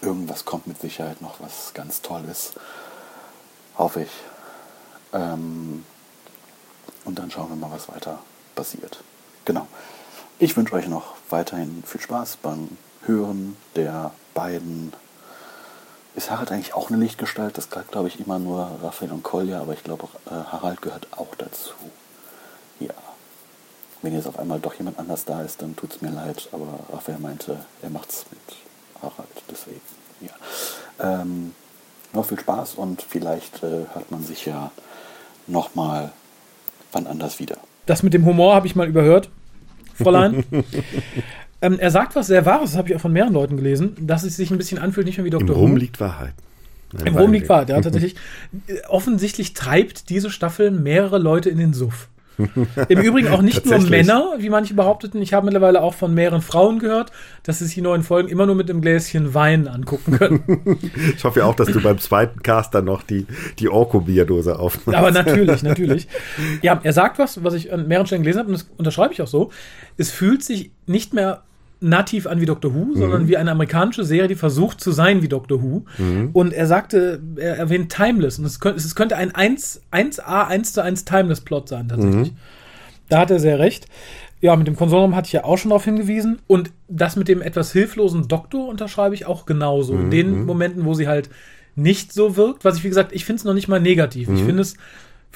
Irgendwas kommt mit Sicherheit noch, was ganz toll ist. Hoffe ich. Ähm, und dann schauen wir mal, was weiter passiert. Genau. Ich wünsche euch noch weiterhin viel Spaß beim Hören der beiden. Ist Harald eigentlich auch eine Lichtgestalt? Das gehört, glaube ich, immer nur Raphael und Kolja, aber ich glaube, äh, Harald gehört auch dazu. Ja. Wenn jetzt auf einmal doch jemand anders da ist, dann tut es mir leid, aber Raphael meinte, er macht es mit Harald, deswegen. Ja. Ähm, noch viel Spaß und vielleicht äh, hört man sich ja nochmal wann anders wieder. Das mit dem Humor habe ich mal überhört, Fräulein. ähm, er sagt was sehr Wahres, das habe ich auch von mehreren Leuten gelesen, dass es sich ein bisschen anfühlt, nicht mehr wie Dr. Im Rum liegt Wahrheit. Nein, Im Rum liegt Wahrheit, ja, tatsächlich. Offensichtlich treibt diese Staffel mehrere Leute in den Suff. Im Übrigen auch nicht nur Männer, wie manche behaupteten. Ich habe mittlerweile auch von mehreren Frauen gehört, dass sie sich die neuen Folgen immer nur mit einem Gläschen Wein angucken können. ich hoffe ja auch, dass du beim zweiten Cast dann noch die, die Orko-Bierdose aufmachst. Aber natürlich, natürlich. Ja, er sagt was, was ich an mehreren Stellen gelesen habe, und das unterschreibe ich auch so. Es fühlt sich nicht mehr nativ an wie Doctor Who, mhm. sondern wie eine amerikanische Serie, die versucht zu sein wie Doctor Who. Mhm. Und er sagte, er erwähnt Timeless. Und es könnte, es könnte ein 1, 1A, 1 zu 1 Timeless-Plot sein, tatsächlich. Mhm. Da hat er sehr recht. Ja, mit dem Konsorium hatte ich ja auch schon darauf hingewiesen. Und das mit dem etwas hilflosen Doktor unterschreibe ich auch genauso. In mhm. den mhm. Momenten, wo sie halt nicht so wirkt, was ich, wie gesagt, ich finde es noch nicht mal negativ. Ich mhm. finde es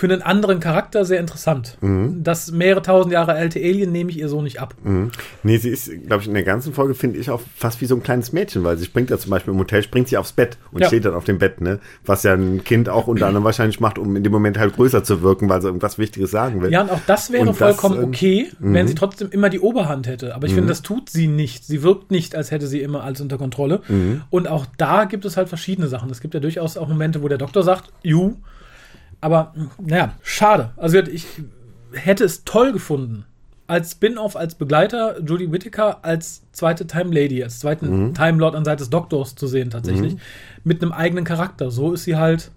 für einen anderen Charakter sehr interessant. Mhm. Das mehrere tausend Jahre alte Alien nehme ich ihr so nicht ab. Mhm. Nee, sie ist, glaube ich, in der ganzen Folge finde ich auch fast wie so ein kleines Mädchen, weil sie springt ja zum Beispiel im Hotel, springt sie aufs Bett und ja. steht dann auf dem Bett, ne? Was ja ein Kind auch unter anderem wahrscheinlich macht, um in dem Moment halt größer zu wirken, weil sie irgendwas Wichtiges sagen will. Ja, und auch das wäre und vollkommen das, ähm, okay, wenn sie mhm. trotzdem immer die Oberhand hätte. Aber ich finde, mhm. das tut sie nicht. Sie wirkt nicht, als hätte sie immer alles unter Kontrolle. Mhm. Und auch da gibt es halt verschiedene Sachen. Es gibt ja durchaus auch Momente, wo der Doktor sagt, you, aber naja, schade. Also ich hätte es toll gefunden, als Spin-off, als Begleiter Judy Whittaker als zweite Time Lady, als zweiten mhm. Time Lord an Seite des Doktors zu sehen tatsächlich. Mhm. Mit einem eigenen Charakter. So ist sie halt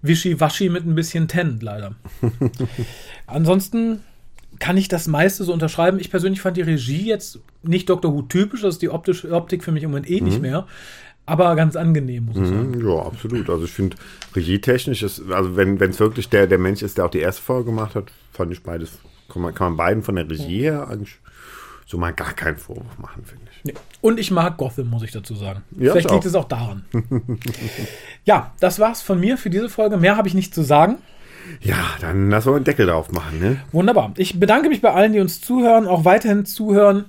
wischiwaschi mit ein bisschen Ten, leider. Ansonsten kann ich das meiste so unterschreiben. Ich persönlich fand die Regie jetzt nicht Doctor Who typisch, das ist die optische Optik für mich im Moment eh nicht mehr. Aber ganz angenehm, muss ich sagen. Mhm, Ja, absolut. Also ich finde, regietechnisch ist, also wenn es wirklich der, der Mensch ist, der auch die erste Folge gemacht hat, fand ich beides, kann man, kann man beiden von der Regie her eigentlich so mal gar keinen Vorwurf machen, finde ich. Nee. Und ich mag Gotham, muss ich dazu sagen. Ja, Vielleicht ich liegt es auch daran. ja, das war's von mir für diese Folge. Mehr habe ich nicht zu sagen. Ja, dann lass mal einen Deckel drauf machen, ne? Wunderbar. Ich bedanke mich bei allen, die uns zuhören, auch weiterhin zuhören.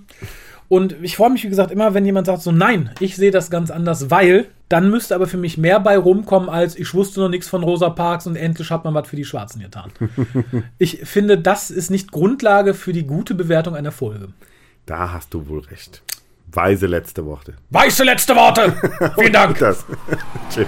Und ich freue mich, wie gesagt, immer, wenn jemand sagt, so nein, ich sehe das ganz anders, weil dann müsste aber für mich mehr bei rumkommen, als ich wusste noch nichts von Rosa Parks und endlich hat man was für die Schwarzen getan. ich finde, das ist nicht Grundlage für die gute Bewertung einer Folge. Da hast du wohl recht. Weise letzte Worte. Weiße letzte Worte! Vielen Dank! Tschüss.